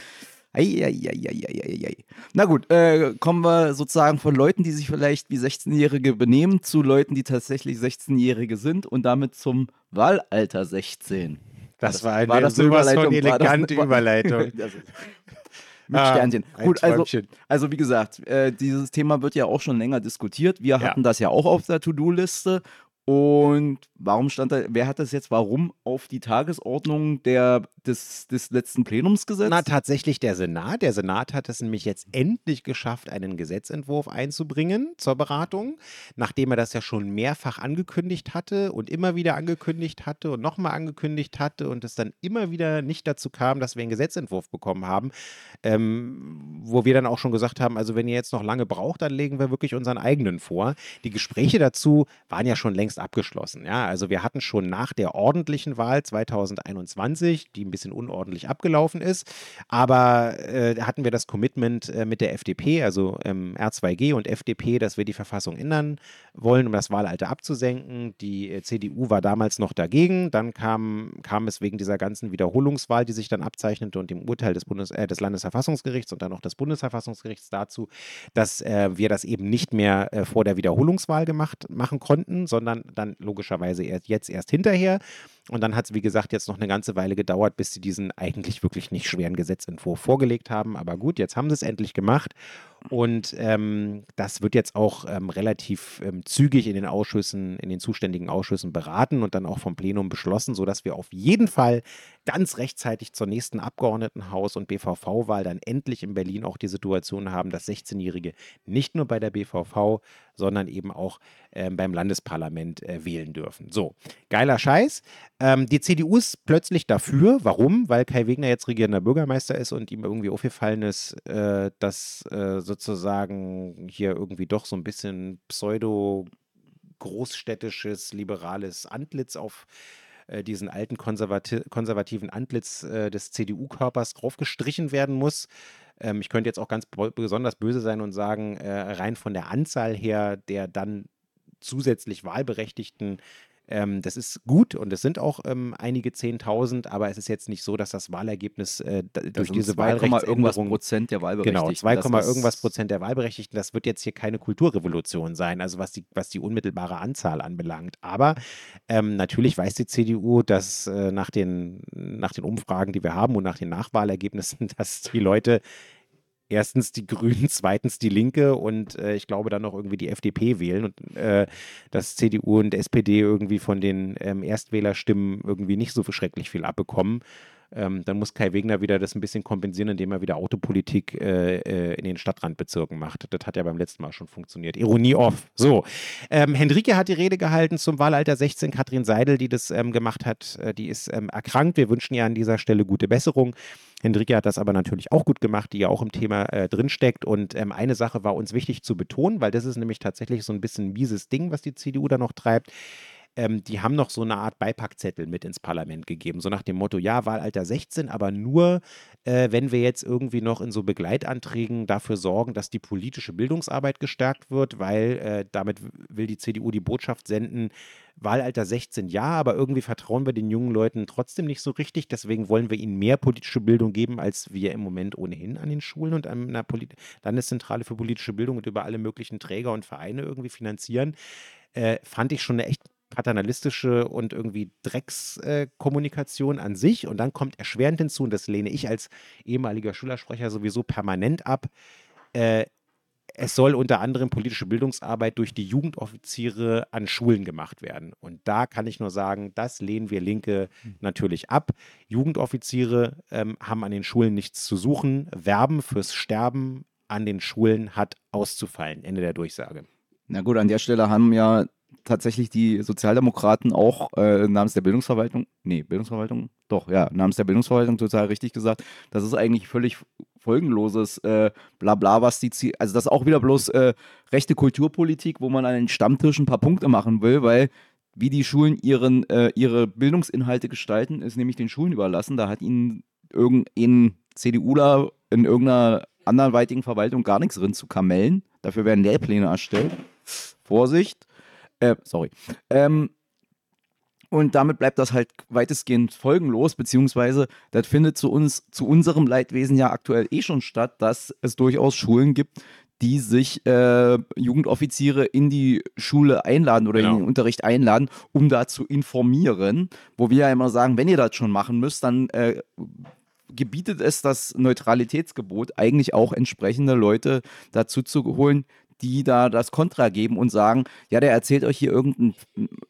Eieieiei. Na gut, äh, kommen wir sozusagen von Leuten, die sich vielleicht wie 16-Jährige benehmen, zu Leuten, die tatsächlich 16-Jährige sind und damit zum Wahlalter 16.
Das war eine war das sowas von elegante
das,
Überleitung.
mit ah, Sternchen. Gut, also, also wie gesagt, äh, dieses Thema wird ja auch schon länger diskutiert. Wir hatten das ja auch auf der To-Do-Liste und warum stand da, wer hat das jetzt warum auf die Tagesordnung der, des, des letzten Plenums gesetzt?
Na, tatsächlich der Senat. Der Senat hat es nämlich jetzt endlich geschafft, einen Gesetzentwurf einzubringen zur Beratung, nachdem er das ja schon mehrfach angekündigt hatte und immer wieder angekündigt hatte und nochmal angekündigt hatte und es dann immer wieder nicht dazu kam, dass wir einen Gesetzentwurf bekommen haben, ähm, wo wir dann auch schon gesagt haben, also wenn ihr jetzt noch lange braucht, dann legen wir wirklich unseren eigenen vor. Die Gespräche dazu waren ja schon längst erst abgeschlossen. Ja, also wir hatten schon nach der ordentlichen Wahl 2021, die ein bisschen unordentlich abgelaufen ist, aber äh, hatten wir das Commitment äh, mit der FDP, also ähm, R2G und FDP, dass wir die Verfassung ändern wollen, um das Wahlalter abzusenken. Die äh, CDU war damals noch dagegen. Dann kam, kam es wegen dieser ganzen Wiederholungswahl, die sich dann abzeichnete und dem Urteil des, Bundes, äh, des Landesverfassungsgerichts und dann auch des Bundesverfassungsgerichts dazu, dass äh, wir das eben nicht mehr äh, vor der Wiederholungswahl gemacht, machen konnten, sondern dann logischerweise erst, jetzt erst hinterher. Und dann hat es, wie gesagt, jetzt noch eine ganze Weile gedauert, bis sie diesen eigentlich wirklich nicht schweren Gesetzentwurf vorgelegt haben. Aber gut, jetzt haben sie es endlich gemacht. Und ähm, das wird jetzt auch ähm, relativ ähm, zügig in den Ausschüssen, in den zuständigen Ausschüssen beraten und dann auch vom Plenum beschlossen, sodass wir auf jeden Fall ganz rechtzeitig zur nächsten Abgeordnetenhaus- und BVV-Wahl dann endlich in Berlin auch die Situation haben, dass 16-Jährige nicht nur bei der BVV, sondern eben auch äh, beim Landesparlament äh, wählen dürfen. So, geiler Scheiß. Ähm, die CDU ist plötzlich dafür. Warum? Weil Kai Wegner jetzt regierender Bürgermeister ist und ihm irgendwie aufgefallen ist, äh, dass äh, sozusagen hier irgendwie doch so ein bisschen pseudo großstädtisches, liberales Antlitz auf äh, diesen alten konservati konservativen Antlitz äh, des CDU-Körpers draufgestrichen werden muss. Ähm, ich könnte jetzt auch ganz besonders böse sein und sagen, äh, rein von der Anzahl her der dann zusätzlich Wahlberechtigten ähm, das ist gut und es sind auch ähm, einige Zehntausend, aber es ist jetzt nicht so, dass das Wahlergebnis äh, durch diese 2,
irgendwas Prozent der Wahlberechtigten.
Genau, 2, irgendwas Prozent der Wahlberechtigten. Das wird jetzt hier keine Kulturrevolution sein, also was die, was die unmittelbare Anzahl anbelangt. Aber ähm, natürlich weiß die CDU, dass äh, nach, den, nach den Umfragen, die wir haben und nach den Nachwahlergebnissen, dass die Leute erstens die Grünen, zweitens die Linke und äh, ich glaube dann noch irgendwie die FDP wählen und äh, dass CDU und SPD irgendwie von den ähm, Erstwählerstimmen irgendwie nicht so schrecklich viel abbekommen. Ähm, dann muss Kai Wegner wieder das ein bisschen kompensieren, indem er wieder Autopolitik äh, äh, in den Stadtrandbezirken macht. Das hat ja beim letzten Mal schon funktioniert. Ironie off. So. Ähm, Henrike hat die Rede gehalten zum Wahlalter 16. Katrin Seidel, die das ähm, gemacht hat, äh, die ist ähm, erkrankt. Wir wünschen ihr an dieser Stelle gute Besserung. Hendrike hat das aber natürlich auch gut gemacht, die ja auch im Thema äh, drinsteckt. Und ähm, eine Sache war uns wichtig zu betonen, weil das ist nämlich tatsächlich so ein bisschen ein mieses Ding, was die CDU da noch treibt ähm, die haben noch so eine Art Beipackzettel mit ins Parlament gegeben. So nach dem Motto, ja, Wahlalter 16, aber nur, äh, wenn wir jetzt irgendwie noch in so Begleitanträgen dafür sorgen, dass die politische Bildungsarbeit gestärkt wird, weil äh, damit will die CDU die Botschaft senden, Wahlalter 16 ja, aber irgendwie vertrauen wir den jungen Leuten trotzdem nicht so richtig. Deswegen wollen wir ihnen mehr politische Bildung geben, als wir im Moment ohnehin an den Schulen und an einer Poli Landeszentrale für politische Bildung und über alle möglichen Träger und Vereine irgendwie finanzieren. Äh, fand ich schon eine echt paternalistische und irgendwie Dreckskommunikation äh, an sich. Und dann kommt erschwerend hinzu, und das lehne ich als ehemaliger Schülersprecher sowieso permanent ab, äh, es soll unter anderem politische Bildungsarbeit durch die Jugendoffiziere an Schulen gemacht werden. Und da kann ich nur sagen, das lehnen wir Linke hm. natürlich ab. Jugendoffiziere ähm, haben an den Schulen nichts zu suchen. Werben fürs Sterben an den Schulen hat auszufallen. Ende der Durchsage.
Na gut, an der Stelle haben ja tatsächlich die Sozialdemokraten auch äh, namens der Bildungsverwaltung, nee, Bildungsverwaltung, doch, ja, namens der Bildungsverwaltung total richtig gesagt, das ist eigentlich völlig folgenloses äh, Blabla, was die, Ziel also das ist auch wieder bloß äh, rechte Kulturpolitik, wo man an den Stammtisch ein paar Punkte machen will, weil wie die Schulen ihren, äh, ihre Bildungsinhalte gestalten, ist nämlich den Schulen überlassen. Da hat ihnen irgendein CDUler in irgendeiner anderweitigen Verwaltung gar nichts drin zu kamellen. Dafür werden Lehrpläne erstellt. Vorsicht. Äh, sorry. Ähm, und damit bleibt das halt weitestgehend folgenlos, beziehungsweise das findet zu uns, zu unserem Leidwesen ja aktuell eh schon statt, dass es durchaus Schulen gibt, die sich äh, Jugendoffiziere in die Schule einladen oder genau. in den Unterricht einladen, um da zu informieren. Wo wir ja immer sagen, wenn ihr das schon machen müsst, dann äh, gebietet es das Neutralitätsgebot eigentlich auch entsprechende Leute dazu zu holen, die da das Kontra geben und sagen, ja, der erzählt euch hier irgendeinen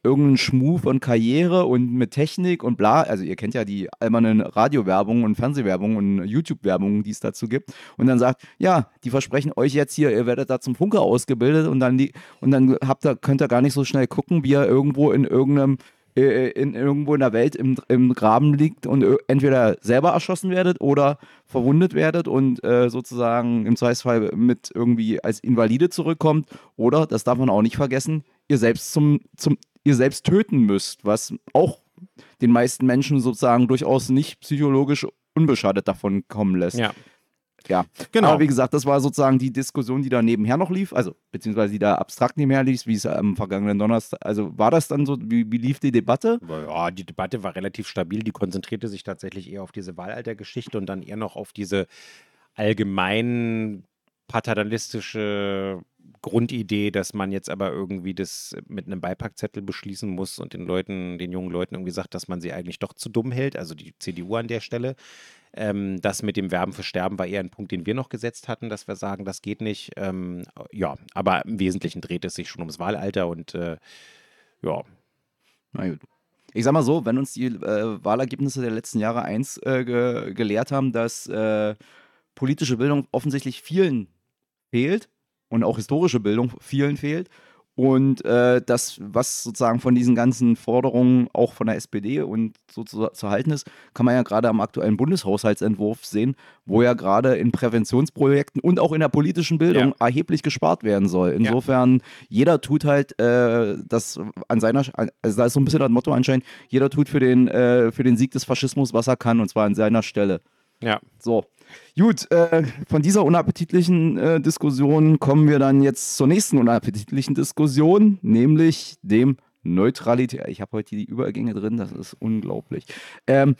irgendein Schmuh von Karriere und mit Technik und bla. Also ihr kennt ja die albernen Radiowerbung und Fernsehwerbung und YouTube-Werbung, die es dazu gibt. Und dann sagt, ja, die versprechen euch jetzt hier, ihr werdet da zum Funker ausgebildet und dann, die, und dann habt ihr, könnt ihr gar nicht so schnell gucken, wie ihr irgendwo in irgendeinem äh, in, irgendwo in der Welt im, im Graben liegt und entweder selber erschossen werdet oder verwundet werdet und äh, sozusagen im Zweifelsfall mit irgendwie als Invalide zurückkommt oder, das darf man auch nicht vergessen, ihr selbst zum, zum ihr selbst töten müsst, was auch den meisten Menschen sozusagen durchaus nicht psychologisch unbeschadet davon kommen lässt.
Ja.
Ja,
Genau.
Aber wie gesagt, das war sozusagen die Diskussion, die da nebenher noch lief, also beziehungsweise die da abstrakt nebenher lief, wie es am vergangenen Donnerstag, also war das dann so, wie, wie lief die Debatte?
Ja, die Debatte war relativ stabil. Die konzentrierte sich tatsächlich eher auf diese Wahlaltergeschichte und dann eher noch auf diese allgemein paternalistische Grundidee, dass man jetzt aber irgendwie das mit einem Beipackzettel beschließen muss und den Leuten, den jungen Leuten irgendwie sagt, dass man sie eigentlich doch zu dumm hält, also die CDU an der Stelle. Ähm, das mit dem Werben für Sterben war eher ein Punkt, den wir noch gesetzt hatten, dass wir sagen, das geht nicht. Ähm, ja, aber im Wesentlichen dreht es sich schon ums Wahlalter und äh, ja,
Na gut. Ich sag mal so, wenn uns die äh, Wahlergebnisse der letzten Jahre eins äh, ge gelehrt haben, dass äh, politische Bildung offensichtlich vielen fehlt und auch historische Bildung vielen fehlt und äh, das, was sozusagen von diesen ganzen Forderungen auch von der SPD und so zu, zu halten ist, kann man ja gerade am aktuellen Bundeshaushaltsentwurf sehen, wo ja gerade in Präventionsprojekten und auch in der politischen Bildung erheblich gespart werden soll. Insofern, jeder tut halt äh, das an seiner, also da ist so ein bisschen das Motto anscheinend, jeder tut für den, äh, für den Sieg des Faschismus, was er kann, und zwar an seiner Stelle.
ja.
So. Gut, äh, von dieser unappetitlichen äh, Diskussion kommen wir dann jetzt zur nächsten unappetitlichen Diskussion, nämlich dem Neutralität. Ich habe heute die Übergänge drin, das ist unglaublich. Ähm,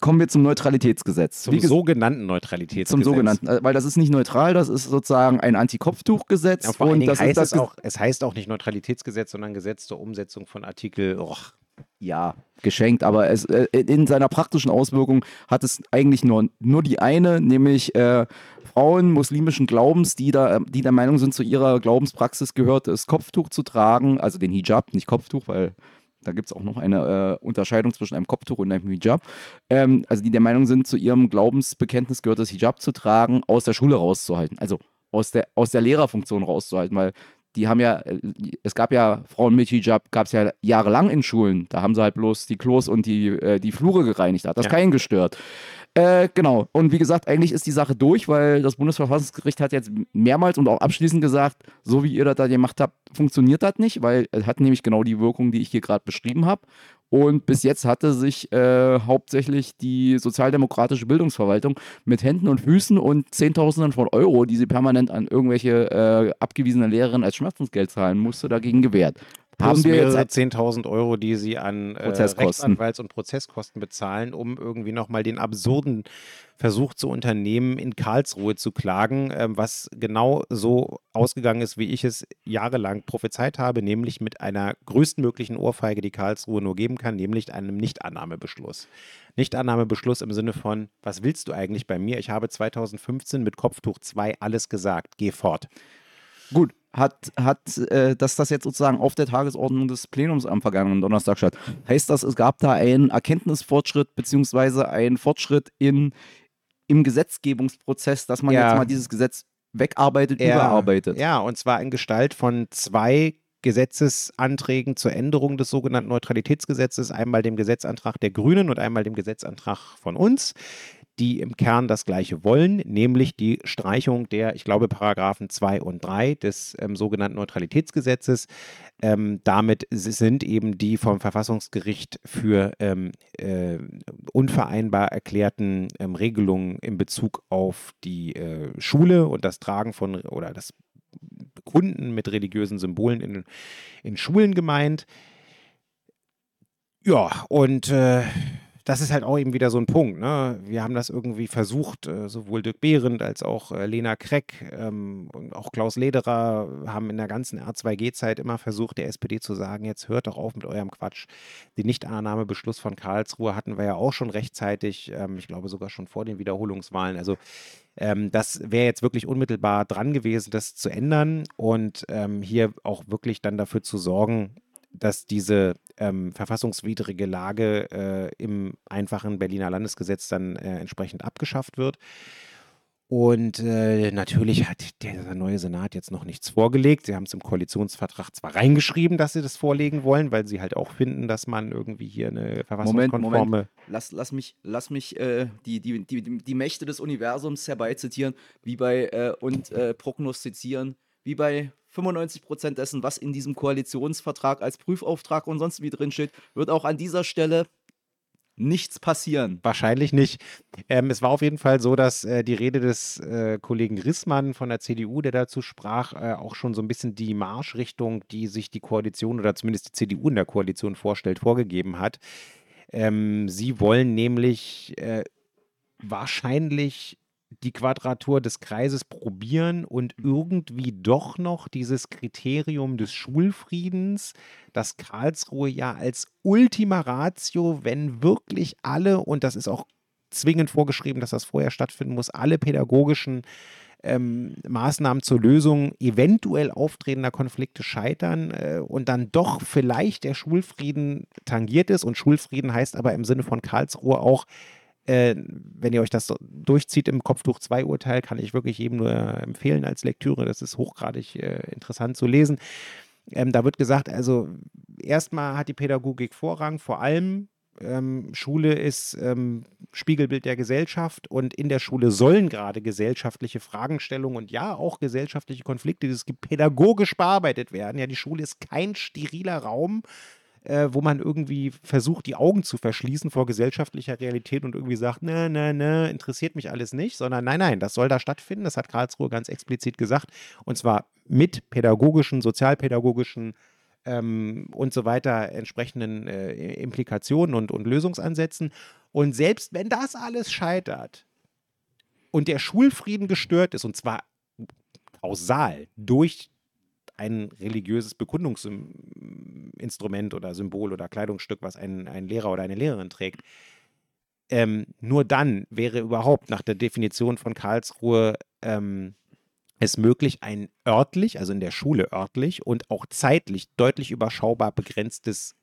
kommen wir zum Neutralitätsgesetz.
Zum
Wie ges-
sogenannten Neutralitätsgesetz.
zum sogenannten, äh, weil das ist nicht neutral, das ist sozusagen ein Antikopftuchgesetz
Ja, vor allen
und
Dingen
das
heißt
das
es auch, es heißt auch nicht Neutralitätsgesetz, sondern Gesetz zur Umsetzung von Artikel. Och,
ja, geschenkt, aber es, äh, in seiner praktischen Auswirkung hat es eigentlich nur, nur die eine, nämlich äh, Frauen muslimischen Glaubens, die, da, die der Meinung sind, zu ihrer Glaubenspraxis gehört es, Kopftuch zu tragen, also den Hijab, nicht Kopftuch, weil da gibt es auch noch eine äh, Unterscheidung zwischen einem Kopftuch und einem Hijab. Ähm, also die der Meinung sind, zu ihrem Glaubensbekenntnis gehört es, Hijab zu tragen, aus der Schule rauszuhalten. Also aus der, aus der Lehrerfunktion rauszuhalten, weil die haben ja, äh, es gab ja Frauen mit Hijab, gab es ja jahrelang in Schulen. Da haben sie halt bloß die Klos und die, äh, die Flure gereinigt. Da hat das
Ja.
keinen gestört. Äh, genau. Und wie gesagt, eigentlich ist die Sache durch, weil das Bundesverfassungsgericht hat jetzt mehrmals und auch abschließend gesagt, so wie ihr das da gemacht habt, funktioniert das nicht, weil es hat nämlich genau die Wirkung, die ich hier gerade beschrieben habe. Und bis jetzt hatte sich äh, hauptsächlich die sozialdemokratische Bildungsverwaltung mit Händen und Füßen und Zehntausenden von Euro, die sie permanent an irgendwelche äh, abgewiesene Lehrerinnen als Schmerzensgeld zahlen musste, dagegen gewehrt. Haben wir
mehrere
jetzt
10.000 Euro, die sie an äh. Rechtsanwalts- und Prozesskosten bezahlen, um irgendwie nochmal den absurden Versuch zu unternehmen, in Karlsruhe zu klagen, ähm, was genau so ausgegangen ist, wie ich es jahrelang prophezeit habe, nämlich mit einer größtmöglichen Ohrfeige, die Karlsruhe nur geben kann, nämlich einem Nichtannahmebeschluss. Nichtannahmebeschluss im Sinne von, was willst du eigentlich bei mir? Ich habe 2015 mit Kopftuch 2 alles gesagt, geh fort.
Gut, hat, hat äh, dass das jetzt sozusagen auf der Tagesordnung des Plenums am vergangenen Donnerstag statt. Heißt das, es gab da einen Erkenntnisfortschritt beziehungsweise einen Fortschritt in, im Gesetzgebungsprozess, dass man
Ja.
jetzt mal dieses Gesetz wegarbeitet,
Ja,
überarbeitet?
Ja, und zwar in Gestalt von zwei Gesetzesanträgen zur Änderung des sogenannten Neutralitätsgesetzes, einmal dem Gesetzantrag der Grünen und einmal dem Gesetzantrag von uns, die im Kern das gleiche wollen, nämlich die Streichung der, ich glaube, Paragraphen 2 und 3 des ähm, sogenannten Neutralitätsgesetzes. Ähm, damit sind eben die vom Verfassungsgericht für ähm, äh, unvereinbar erklärten ähm, Regelungen in Bezug auf die äh, Schule und das Tragen von oder das Bekunden mit religiösen Symbolen in, in Schulen gemeint. Ja, und äh, das ist halt auch eben wieder so ein Punkt. Ne? Wir haben das irgendwie versucht, äh, sowohl Dirk Behrendt als auch äh, Lena Kreck ähm, und auch Klaus Lederer haben in der ganzen R2G-Zeit immer versucht, der SPD zu sagen, jetzt hört doch auf mit eurem Quatsch. Den Nichtannahmebeschluss von Karlsruhe hatten wir ja auch schon rechtzeitig, ähm, ich glaube sogar schon vor den Wiederholungswahlen. Also ähm, das wäre jetzt wirklich unmittelbar dran gewesen, das zu ändern und ähm, hier auch wirklich dann dafür zu sorgen, dass diese ähm, verfassungswidrige Lage äh, im einfachen Berliner Landesgesetz dann äh, entsprechend abgeschafft wird. Und äh, natürlich hat der neue Senat jetzt noch nichts vorgelegt. Sie haben es im Koalitionsvertrag zwar reingeschrieben, dass sie das vorlegen wollen, weil sie halt auch finden, dass man irgendwie hier eine
Moment,
verfassungskonforme
Moment. Lass, lass mich, lass mich äh, die, die, die, die Mächte des Universums herbeizitieren, wie bei äh, und äh, prognostizieren, wie bei 95 Prozent dessen, was in diesem Koalitionsvertrag als Prüfauftrag und sonst wie drinsteht, wird auch an dieser Stelle nichts passieren.
Wahrscheinlich nicht. Ähm, es war auf jeden Fall so, dass äh, die Rede des äh, Kollegen Rissmann von der CDU, der dazu sprach, äh, auch schon so ein bisschen die Marschrichtung, die sich die Koalition oder zumindest die CDU in der Koalition vorstellt, vorgegeben hat. Ähm, sie wollen nämlich äh, wahrscheinlich die Quadratur des Kreises probieren und irgendwie doch noch dieses Kriterium des Schulfriedens, das Karlsruhe ja als Ultima Ratio, wenn wirklich alle, und das ist auch zwingend vorgeschrieben, dass das vorher stattfinden muss, alle pädagogischen ähm, Maßnahmen zur Lösung eventuell auftretender Konflikte scheitern äh, und dann doch vielleicht der Schulfrieden tangiert ist. Und Schulfrieden heißt aber im Sinne von Karlsruhe auch, äh, wenn ihr euch das durchzieht im Kopftuch 2 Urteil, kann ich wirklich jedem nur empfehlen als Lektüre. Das ist hochgradig äh, interessant zu lesen. Ähm, da wird gesagt, also erstmal hat die Pädagogik Vorrang, vor allem ähm, Schule ist ähm, Spiegelbild der Gesellschaft und in der Schule sollen gerade gesellschaftliche Fragestellungen und ja auch gesellschaftliche Konflikte, es gibt, pädagogisch bearbeitet werden. Ja, die Schule ist kein steriler Raum, äh, wo man irgendwie versucht, die Augen zu verschließen vor gesellschaftlicher Realität und irgendwie sagt, ne, ne, ne, interessiert mich alles nicht, sondern nein, nein, das soll da stattfinden. Das hat Karlsruhe ganz explizit gesagt. Und zwar mit pädagogischen, sozialpädagogischen ähm, und so weiter entsprechenden äh, Implikationen und, und Lösungsansätzen. Und selbst wenn das alles scheitert und der Schulfrieden gestört ist, und zwar aus Saal durch ein religiöses Bekundungsinstrument oder Symbol oder Kleidungsstück, was ein, ein Lehrer oder eine Lehrerin trägt. Ähm, nur dann wäre überhaupt nach der Definition von Karlsruhe ähm, es möglich, ein örtlich, also in der Schule örtlich und auch zeitlich deutlich überschaubar begrenztes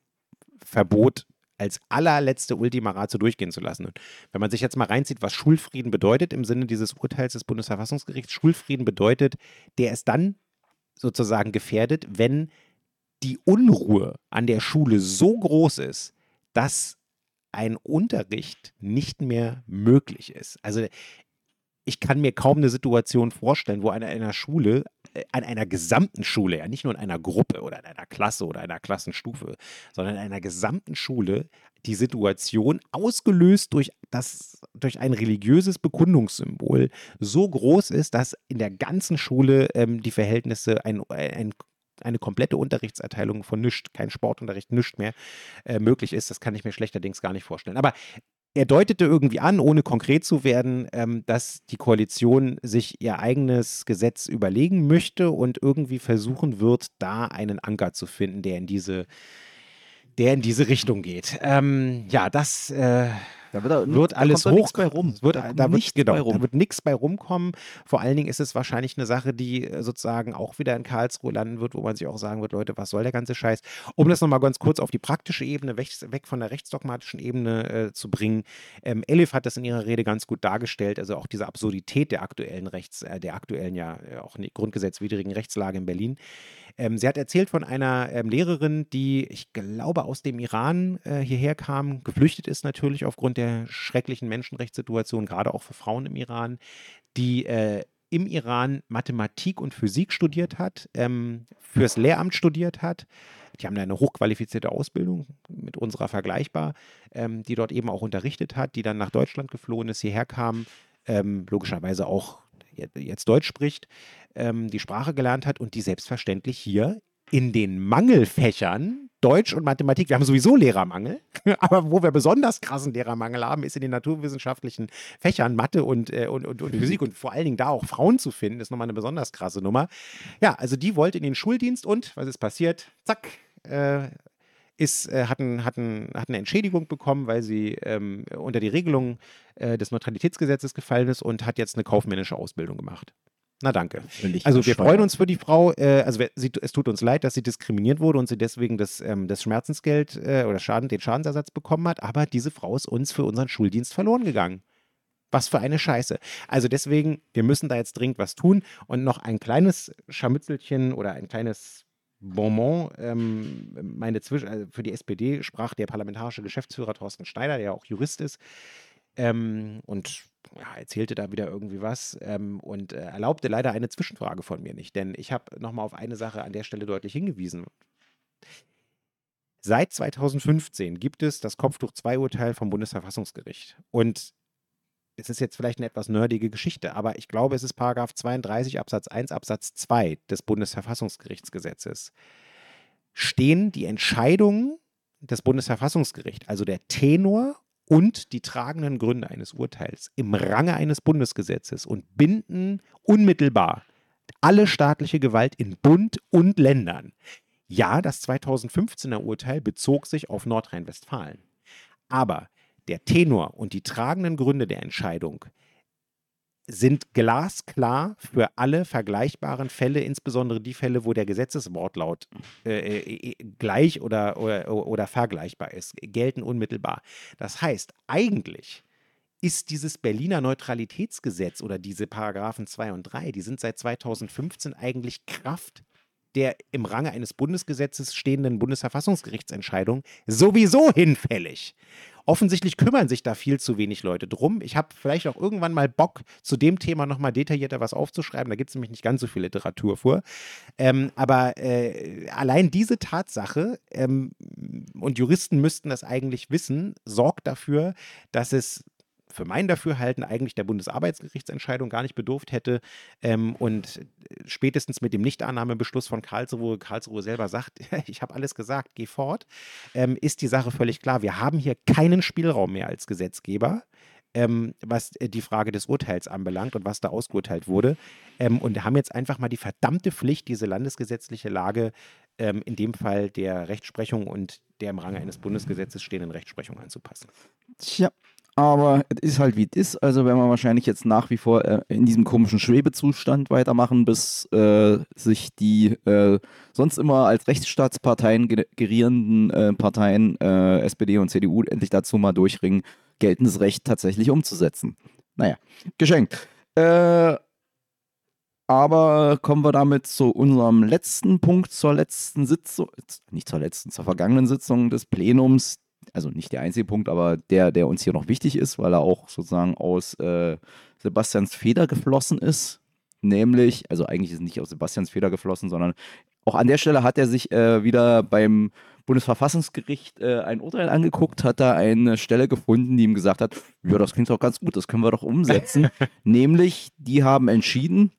Verbot als allerletzte Ultima Ratio durchgehen zu lassen. Und wenn man sich jetzt mal reinzieht, was Schulfrieden bedeutet im Sinne dieses Urteils des Bundesverfassungsgerichts, Schulfrieden bedeutet, der ist dann sozusagen gefährdet, wenn die Unruhe an der Schule so groß ist, dass ein Unterricht nicht mehr möglich ist. Also ich kann mir kaum eine Situation vorstellen, wo an einer Schule, äh, an einer gesamten Schule, ja nicht nur in einer Gruppe oder in einer Klasse oder einer Klassenstufe, sondern in einer gesamten Schule die Situation ausgelöst durch das, durch ein religiöses Bekundungssymbol so groß ist, dass in der ganzen Schule ähm, die Verhältnisse ein, ein eine komplette Unterrichtserteilung von nichts, kein Sportunterricht, nichts mehr äh, möglich ist. Das kann ich mir schlechterdings gar nicht vorstellen. Aber er deutete irgendwie an, ohne konkret zu werden, ähm, dass die Koalition sich ihr eigenes Gesetz überlegen möchte und irgendwie versuchen wird, da einen Anker zu finden, der in diese, der in diese Richtung geht. Ähm, ja, das äh, da wird, da, wird alles da hoch.
bei rum.
Wird, da, da wird, genau, bei rum. Da wird nichts bei rumkommen. Vor allen Dingen ist es wahrscheinlich eine Sache, die äh, sozusagen auch wieder in Karlsruhe landen wird, wo man sich auch sagen wird, Leute, was soll der ganze Scheiß? Um das nochmal ganz kurz auf die praktische Ebene, weg, weg von der rechtsdogmatischen Ebene äh, zu bringen. Ähm, Elif hat das in ihrer Rede ganz gut dargestellt, also auch diese Absurdität der aktuellen Rechts, äh, der aktuellen ja äh, auch grundgesetzwidrigen Rechtslage in Berlin. Ähm, sie hat erzählt von einer ähm, Lehrerin, die, ich glaube, aus dem Iran äh, hierher kam, geflüchtet ist natürlich aufgrund der schrecklichen Menschenrechtssituation, gerade auch für Frauen im Iran, die äh, im Iran Mathematik und Physik studiert hat, ähm, fürs Lehramt studiert hat. Die haben eine hochqualifizierte Ausbildung, mit unserer vergleichbar, ähm, die dort eben auch unterrichtet hat, die dann nach Deutschland geflohen ist, hierher kam, ähm, logischerweise auch jetzt Deutsch spricht, ähm, die Sprache gelernt hat und die selbstverständlich hier in den Mangelfächern Deutsch und Mathematik, wir haben sowieso Lehrermangel, aber wo wir besonders krassen Lehrermangel haben, ist in den naturwissenschaftlichen Fächern Mathe und, äh, und, und, und Physik und vor allen Dingen da auch Frauen zu finden, ist nochmal eine besonders krasse Nummer. Ja, also die wollte in den Schuldienst und was ist passiert? Zack, äh, ist, äh, hatten, hatten, hatten eine Entschädigung bekommen, weil sie ähm, unter die Regelung äh, des Neutralitätsgesetzes gefallen ist und hat jetzt eine kaufmännische Ausbildung gemacht. Na danke. Also wir freuen uns für die Frau. Äh, also sie, es tut uns leid, dass sie diskriminiert wurde und sie deswegen das, ähm, das Schmerzensgeld äh, oder Schaden, den Schadensersatz bekommen hat. Aber diese Frau ist uns für unseren Schuldienst verloren gegangen. Was für eine Scheiße. Also deswegen, wir müssen da jetzt dringend was tun. Und noch ein kleines Scharmützelchen oder ein kleines Bonbon. Ähm, meine Zwisch also für die SPD sprach der parlamentarische Geschäftsführer Thorsten Schneider, der ja auch Jurist ist. Ähm, und ja, erzählte da wieder irgendwie was ähm, und äh, erlaubte leider eine Zwischenfrage von mir nicht, denn ich habe nochmal auf eine Sache an der Stelle deutlich hingewiesen. Seit 2015 gibt es das Kopftuch-2-Urteil vom Bundesverfassungsgericht. Und es ist jetzt vielleicht eine etwas nerdige Geschichte, aber ich glaube, es ist Paragraph 32 Absatz 1 Absatz 2 des Bundesverfassungsgerichtsgesetzes. Stehen die Entscheidungen des Bundesverfassungsgerichts, also der Tenor und die tragenden Gründe eines Urteils im Range eines Bundesgesetzes und binden unmittelbar alle staatliche Gewalt in Bund und Ländern. Ja, das 2015er Urteil bezog sich auf Nordrhein-Westfalen. Aber der Tenor und die tragenden Gründe der Entscheidung sind glasklar für alle vergleichbaren Fälle, insbesondere die Fälle, wo der Gesetzeswortlaut äh, äh, äh gleich oder, oder, oder vergleichbar ist, gelten unmittelbar. Das heißt, eigentlich ist dieses Berliner Neutralitätsgesetz oder diese Paragraphen 2 und 3, die sind seit 2015 eigentlich Kraft der im Range eines Bundesgesetzes stehenden Bundesverfassungsgerichtsentscheidung sowieso hinfällig. Offensichtlich kümmern sich da viel zu wenig Leute drum. Ich habe vielleicht auch irgendwann mal Bock, zu dem Thema nochmal detaillierter was aufzuschreiben. Da gibt es nämlich nicht ganz so viel Literatur vor. Ähm, aber äh, allein diese Tatsache, ähm, und Juristen müssten das eigentlich wissen, sorgt dafür, dass es für mein Dafürhalten eigentlich der Bundesarbeitsgerichtsentscheidung gar nicht bedurft hätte. Ähm, und spätestens mit dem Nichtannahmebeschluss von Karlsruhe, Karlsruhe selber sagt, ich habe alles gesagt, geh fort, ähm, ist die Sache völlig klar. Wir haben hier keinen Spielraum mehr als Gesetzgeber. Ähm, was äh, die Frage des Urteils anbelangt und was da ausgeurteilt wurde. Ähm, und haben jetzt einfach mal die verdammte Pflicht, diese landesgesetzliche Lage, ähm, in dem Fall der Rechtsprechung und der im Range eines Bundesgesetzes stehenden Rechtsprechung anzupassen.
Tja, aber es ist halt wie es ist. Also werden wir wahrscheinlich jetzt nach wie vor äh, in diesem komischen Schwebezustand weitermachen, bis äh, sich die äh, sonst immer als Rechtsstaatsparteien gerierenden äh, Parteien äh, SPD und CDU endlich dazu mal durchringen, geltendes Recht tatsächlich umzusetzen. Naja, geschenkt. Äh, aber kommen wir damit zu unserem letzten Punkt, zur letzten Sitzung, nicht zur letzten, zur vergangenen Sitzung des Plenums, also nicht der einzige Punkt, aber der, der uns hier noch wichtig ist, weil er auch sozusagen aus äh, Sebastians Feder geflossen ist. Nämlich, also eigentlich ist es nicht aus Sebastians Feder geflossen, sondern auch an der Stelle hat er sich äh, wieder beim Bundesverfassungsgericht äh, ein Urteil angeguckt, hat da eine Stelle gefunden, die ihm gesagt hat, ja, das klingt doch ganz gut, das können wir doch umsetzen. Nämlich, die haben entschieden,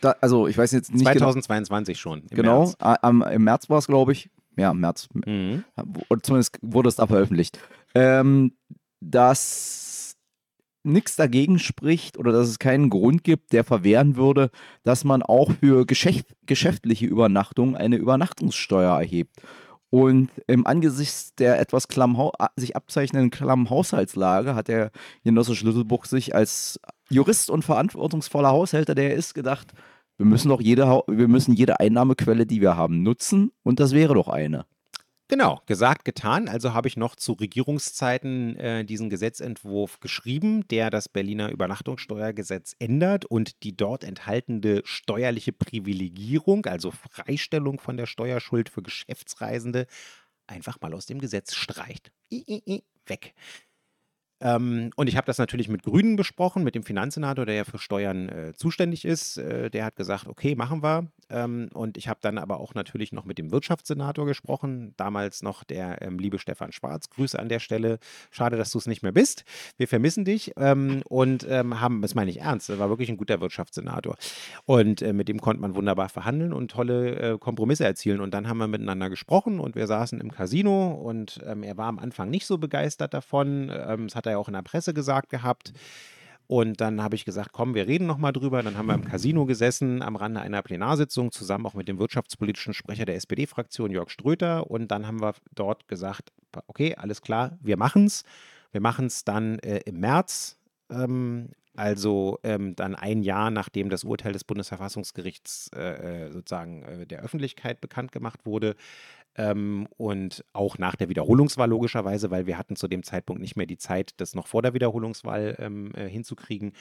da, also ich weiß jetzt nicht
2022 genau, schon.
Im genau, März. Am, im März war es, glaube ich ja, im März. Mhm. Oder zumindest wurde es da veröffentlicht. Ähm, dass nichts dagegen spricht oder dass es keinen Grund gibt, der verwehren würde, dass man auch für geschäft geschäftliche Übernachtung eine Übernachtungssteuer erhebt. Und im Angesicht der etwas sich abzeichnenden klammen Haushaltslage hat der Genosse Schlüsselbuch sich als Jurist und verantwortungsvoller Haushälter, der er ist, gedacht, wir müssen doch jede, wir müssen jede Einnahmequelle, die wir haben, nutzen und das wäre doch eine.
Genau, gesagt, getan. Also habe ich noch zu Regierungszeiten äh, diesen Gesetzentwurf geschrieben, der das Berliner Übernachtungssteuergesetz ändert und die dort enthaltene steuerliche Privilegierung, also Freistellung von der Steuerschuld für Geschäftsreisende, einfach mal aus dem Gesetz streicht. I, I, I, weg. Ähm, und ich habe das natürlich mit Grünen besprochen, mit dem Finanzsenator, der ja für Steuern äh, zuständig ist. Äh, der hat gesagt, okay, machen wir. Ähm, und ich habe dann aber auch natürlich noch mit dem Wirtschaftssenator gesprochen, damals noch der ähm, liebe Stefan Schwarz. Grüße an der Stelle. Schade, dass du es nicht mehr bist. Wir vermissen dich ähm, und ähm, haben, das meine ich ernst, er war wirklich ein guter Wirtschaftssenator. Und äh, mit dem konnte man wunderbar verhandeln und tolle äh, Kompromisse erzielen. Und dann haben wir miteinander gesprochen und wir saßen im Casino und ähm, er war am Anfang nicht so begeistert davon. es hat er ja auch in der Presse gesagt gehabt. Und dann habe ich gesagt, komm, wir reden nochmal drüber. Dann haben wir im Casino gesessen, am Rande einer Plenarsitzung, zusammen auch mit dem wirtschaftspolitischen Sprecher der SPD-Fraktion, Jörg Ströter. Und dann haben wir dort gesagt, okay, alles klar, wir machen es. Wir machen es dann äh, im März, ähm, also ähm, dann ein Jahr nachdem das Urteil des Bundesverfassungsgerichts äh, äh sozusagen äh, der Öffentlichkeit bekannt gemacht wurde. Ähm, und auch nach der Wiederholungswahl logischerweise, weil wir hatten zu dem Zeitpunkt nicht mehr die Zeit, das noch vor der Wiederholungswahl ähm, äh, hinzukriegen.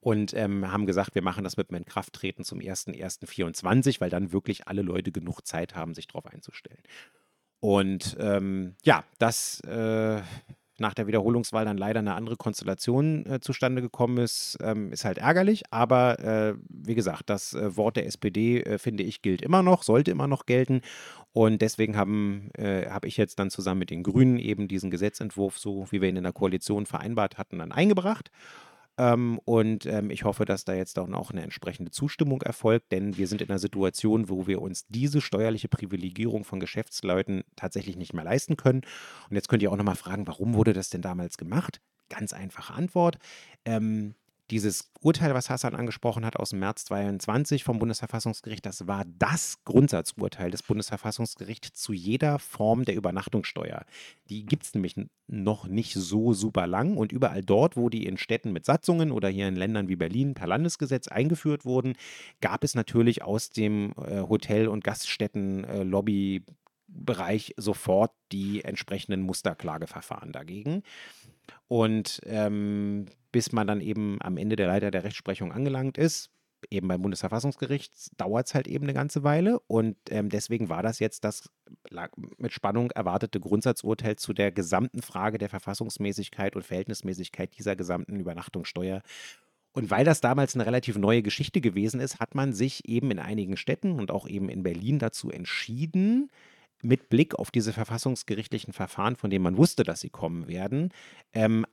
Und ähm, haben gesagt, wir machen das mit dem Inkrafttreten zum 01.01.24, weil dann wirklich alle Leute genug Zeit haben, sich darauf einzustellen. Und ähm, ja, das äh, nach der Wiederholungswahl dann leider eine andere Konstellation äh, zustande gekommen ist, ähm, ist halt ärgerlich. Aber äh, wie gesagt, das äh, Wort der SPD, äh, finde ich, gilt immer noch, sollte immer noch gelten. Und deswegen äh, habe ich jetzt dann zusammen mit den Grünen eben diesen Gesetzentwurf, so wie wir ihn in der Koalition vereinbart hatten, dann eingebracht. Ähm, und ähm, ich hoffe, dass da jetzt auch eine entsprechende Zustimmung erfolgt, denn wir sind in einer Situation, wo wir uns diese steuerliche Privilegierung von Geschäftsleuten tatsächlich nicht mehr leisten können. Und jetzt könnt ihr auch nochmal fragen, warum wurde das denn damals gemacht? Ganz einfache Antwort. Ähm, dieses Urteil, was Hassan angesprochen hat aus dem März 2022 vom Bundesverfassungsgericht, das war das Grundsatzurteil des Bundesverfassungsgerichts zu jeder Form der Übernachtungssteuer. Die gibt es nämlich noch nicht so super lang und überall dort, wo die in Städten mit Satzungen oder hier in Ländern wie Berlin per Landesgesetz eingeführt wurden, gab es natürlich aus dem äh, Hotel- und Gaststätten-Lobby äh, sofort die entsprechenden Musterklageverfahren dagegen. Und ähm, bis man dann eben am Ende der Leiter der Rechtsprechung angelangt ist, eben beim Bundesverfassungsgericht, dauert es halt eben eine ganze Weile. Und ähm, deswegen war das jetzt das mit Spannung erwartete Grundsatzurteil zu der gesamten Frage der Verfassungsmäßigkeit und Verhältnismäßigkeit dieser gesamten Übernachtungssteuer. Und weil das damals eine relativ neue Geschichte gewesen ist, hat man sich eben in einigen Städten und auch eben in Berlin dazu entschieden, mit Blick auf diese verfassungsgerichtlichen Verfahren, von denen man wusste, dass sie kommen werden, ähm,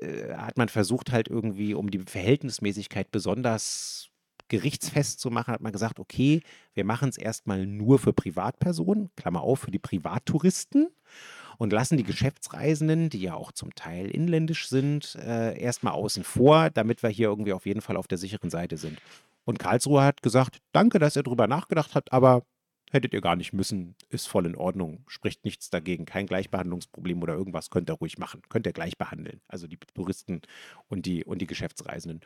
äh, hat man versucht halt irgendwie, um die Verhältnismäßigkeit besonders gerichtsfest zu machen, hat man gesagt, okay, wir machen es erstmal nur für Privatpersonen, Klammer auf, für die Privattouristen und lassen die Geschäftsreisenden, die ja auch zum Teil inländisch sind, äh, erstmal außen vor, damit wir hier irgendwie auf jeden Fall auf der sicheren Seite sind. Und Karlsruhe hat gesagt, danke, dass ihr darüber nachgedacht habt, aber Hättet ihr gar nicht müssen, ist voll in Ordnung, spricht nichts dagegen, kein Gleichbehandlungsproblem oder irgendwas könnt ihr ruhig machen, könnt ihr gleich behandeln, also die Touristen und die, und die Geschäftsreisenden.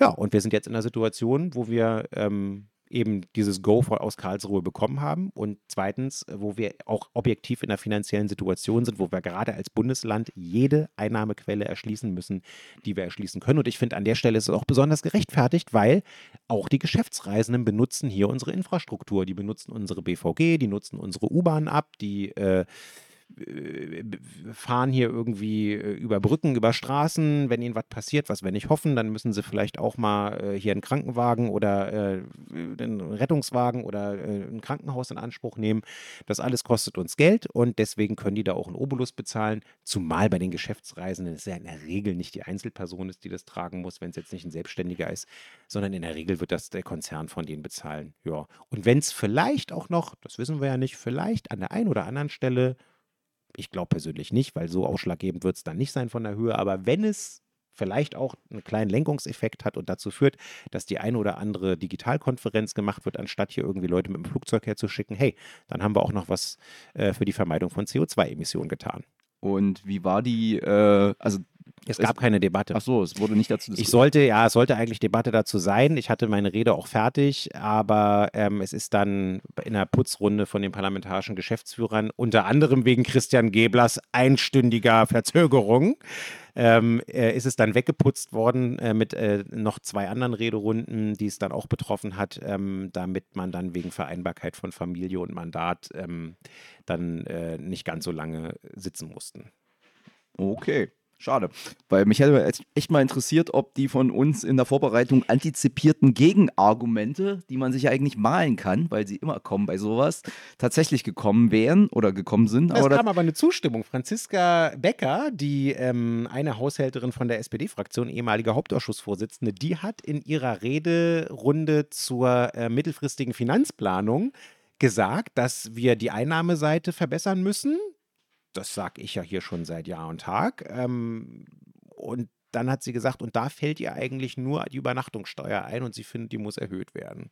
Ja, und wir sind jetzt in einer Situation, wo wir ähm, eben dieses Go aus Karlsruhe bekommen haben und zweitens, wo wir auch objektiv in einer finanziellen Situation sind, wo wir gerade als Bundesland jede Einnahmequelle erschließen müssen, die wir erschließen können. Und ich finde, an der Stelle ist es auch besonders gerechtfertigt, weil auch die Geschäftsreisenden benutzen hier unsere Infrastruktur. Die benutzen unsere BVG, die nutzen unsere U-Bahn ab, die äh, äh, fahren hier irgendwie äh, über Brücken, über Straßen. Wenn ihnen was passiert, was wir nicht hoffen, dann müssen sie vielleicht auch mal äh, hier einen Krankenwagen oder äh, einen Rettungswagen oder äh, ein Krankenhaus in Anspruch nehmen. Das alles kostet uns Geld und deswegen können die da auch einen Obolus bezahlen. Zumal bei den Geschäftsreisenden es ja in der Regel nicht die Einzelperson ist, die das tragen muss, wenn es jetzt nicht ein Selbstständiger ist, sondern in der Regel wird das der Konzern von denen bezahlen. Ja. Und wenn es vielleicht auch noch, das wissen wir ja nicht, vielleicht an der einen oder anderen Stelle ich glaube persönlich nicht, weil so ausschlaggebend wird es dann nicht sein von der Höhe. Aber wenn es vielleicht auch einen kleinen Lenkungseffekt hat und dazu führt, dass die eine oder andere Digitalkonferenz gemacht wird, anstatt hier irgendwie Leute mit dem Flugzeug herzuschicken, hey, dann haben wir auch noch was äh, für die Vermeidung von CO2-Emissionen getan.
Und wie war die, äh, also
es gab es, keine Debatte.
Ach so, es wurde nicht dazu
diskutiert. Ich sollte, ja, es sollte eigentlich Debatte dazu sein. Ich hatte meine Rede auch fertig, aber ähm, es ist dann in der Putzrunde von den parlamentarischen Geschäftsführern, unter anderem wegen Christian Geblers einstündiger Verzögerung, ähm, äh, ist es dann weggeputzt worden äh, mit äh, noch zwei anderen Rederunden, die es dann auch betroffen hat, ähm, damit man dann wegen Vereinbarkeit von Familie und Mandat ähm, dann äh, nicht ganz so lange sitzen mussten.
Okay. Schade, weil mich hätte echt mal interessiert, ob die von uns in der Vorbereitung antizipierten Gegenargumente, die man sich ja eigentlich malen kann, weil sie immer kommen bei sowas, tatsächlich gekommen wären oder gekommen sind.
Es kam aber eine Zustimmung. Franziska Becker, die ähm, eine Haushälterin von der SPD-Fraktion, ehemalige Hauptausschussvorsitzende, die hat in ihrer Rederunde zur äh, mittelfristigen Finanzplanung gesagt, dass wir die Einnahmeseite verbessern müssen das sage ich ja hier schon seit Jahr und Tag. Ähm, und dann hat sie gesagt, und da fällt ihr eigentlich nur die Übernachtungssteuer ein und sie findet, die muss erhöht werden.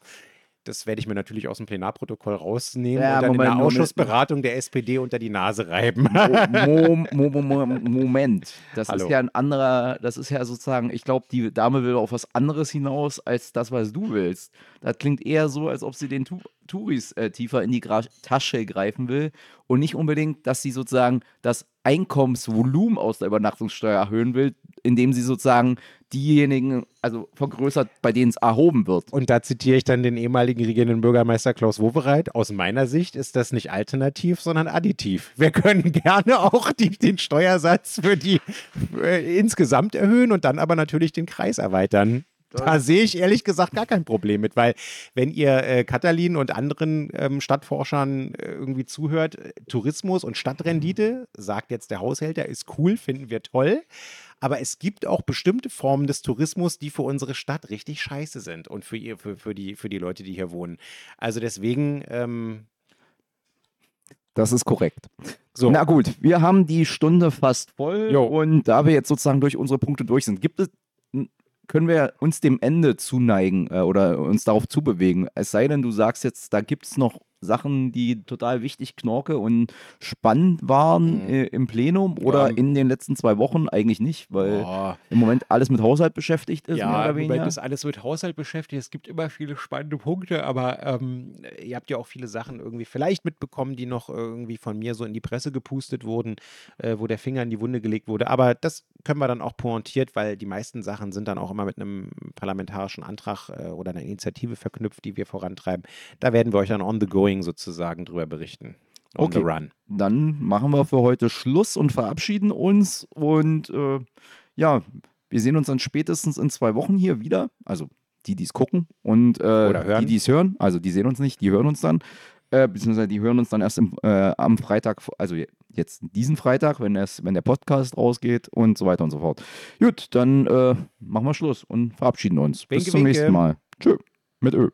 Das werde ich mir natürlich aus dem Plenarprotokoll rausnehmen ja, und dann Moment, in der Ausschussberatung der SPD unter die Nase reiben.
Mo, Mo, Mo, Moment, das Hallo. ist ja ein anderer, das ist ja sozusagen, ich glaube, die Dame will auf was anderes hinaus als das, was du willst. Das klingt eher so, als ob sie den Touris äh, tiefer in die Gra Tasche greifen will und nicht unbedingt, dass sie sozusagen das Einkommensvolumen aus der Übernachtungssteuer erhöhen will, indem sie sozusagen diejenigen, also vergrößert, bei denen es erhoben wird.
Und da zitiere ich dann den ehemaligen regierenden Bürgermeister Klaus Wowereit. Aus meiner Sicht ist das nicht alternativ, sondern additiv. Wir können gerne auch die, den Steuersatz für die äh, insgesamt erhöhen und dann aber natürlich den Kreis erweitern. Da sehe ich ehrlich gesagt gar kein Problem mit, weil wenn ihr äh, Katalin und anderen ähm, Stadtforschern äh, irgendwie zuhört, äh, Tourismus und Stadtrendite, sagt jetzt der Haushälter, ist cool, finden wir toll. Aber es gibt auch bestimmte Formen des Tourismus, die für unsere Stadt richtig scheiße sind und für, ihr, für, für, die, für die Leute, die hier wohnen. Also deswegen. Ähm
das ist korrekt. So. Na gut, wir haben die Stunde fast voll jo. und da wir jetzt sozusagen durch unsere Punkte durch sind, gibt es können wir uns dem Ende zuneigen äh, oder uns darauf zubewegen. Es sei denn, du sagst jetzt, da gibt es noch Sachen, die total wichtig, knorke und spannend waren mhm. äh, im Plenum oder ja. in den letzten zwei Wochen eigentlich nicht, weil oh. im Moment alles mit Haushalt beschäftigt ist.
Ja, im Moment ist alles mit Haushalt beschäftigt. Es gibt immer viele spannende Punkte, aber ähm, ihr habt ja auch viele Sachen irgendwie vielleicht mitbekommen, die noch irgendwie von mir so in die Presse gepustet wurden, äh, wo der Finger in die Wunde gelegt wurde. Aber das können wir dann auch pointiert, weil die meisten Sachen sind dann auch immer mit einem parlamentarischen Antrag äh, oder einer Initiative verknüpft, die wir vorantreiben. Da werden wir euch dann on the go Going sozusagen drüber berichten.
On okay, run. dann machen wir für heute Schluss und verabschieden uns. Und äh, ja, wir sehen uns dann spätestens in zwei Wochen hier wieder. Also die, die es gucken und äh, die, die es hören. Also die sehen uns nicht, die hören uns dann. Äh, beziehungsweise die hören uns dann erst im, äh, am Freitag, also jetzt diesen Freitag, wenn, es, wenn der Podcast rausgeht und so weiter und so fort. Gut, dann äh, machen wir Schluss und verabschieden uns. Winke, Bis zum winke. nächsten Mal. Tschö. Mit Ö.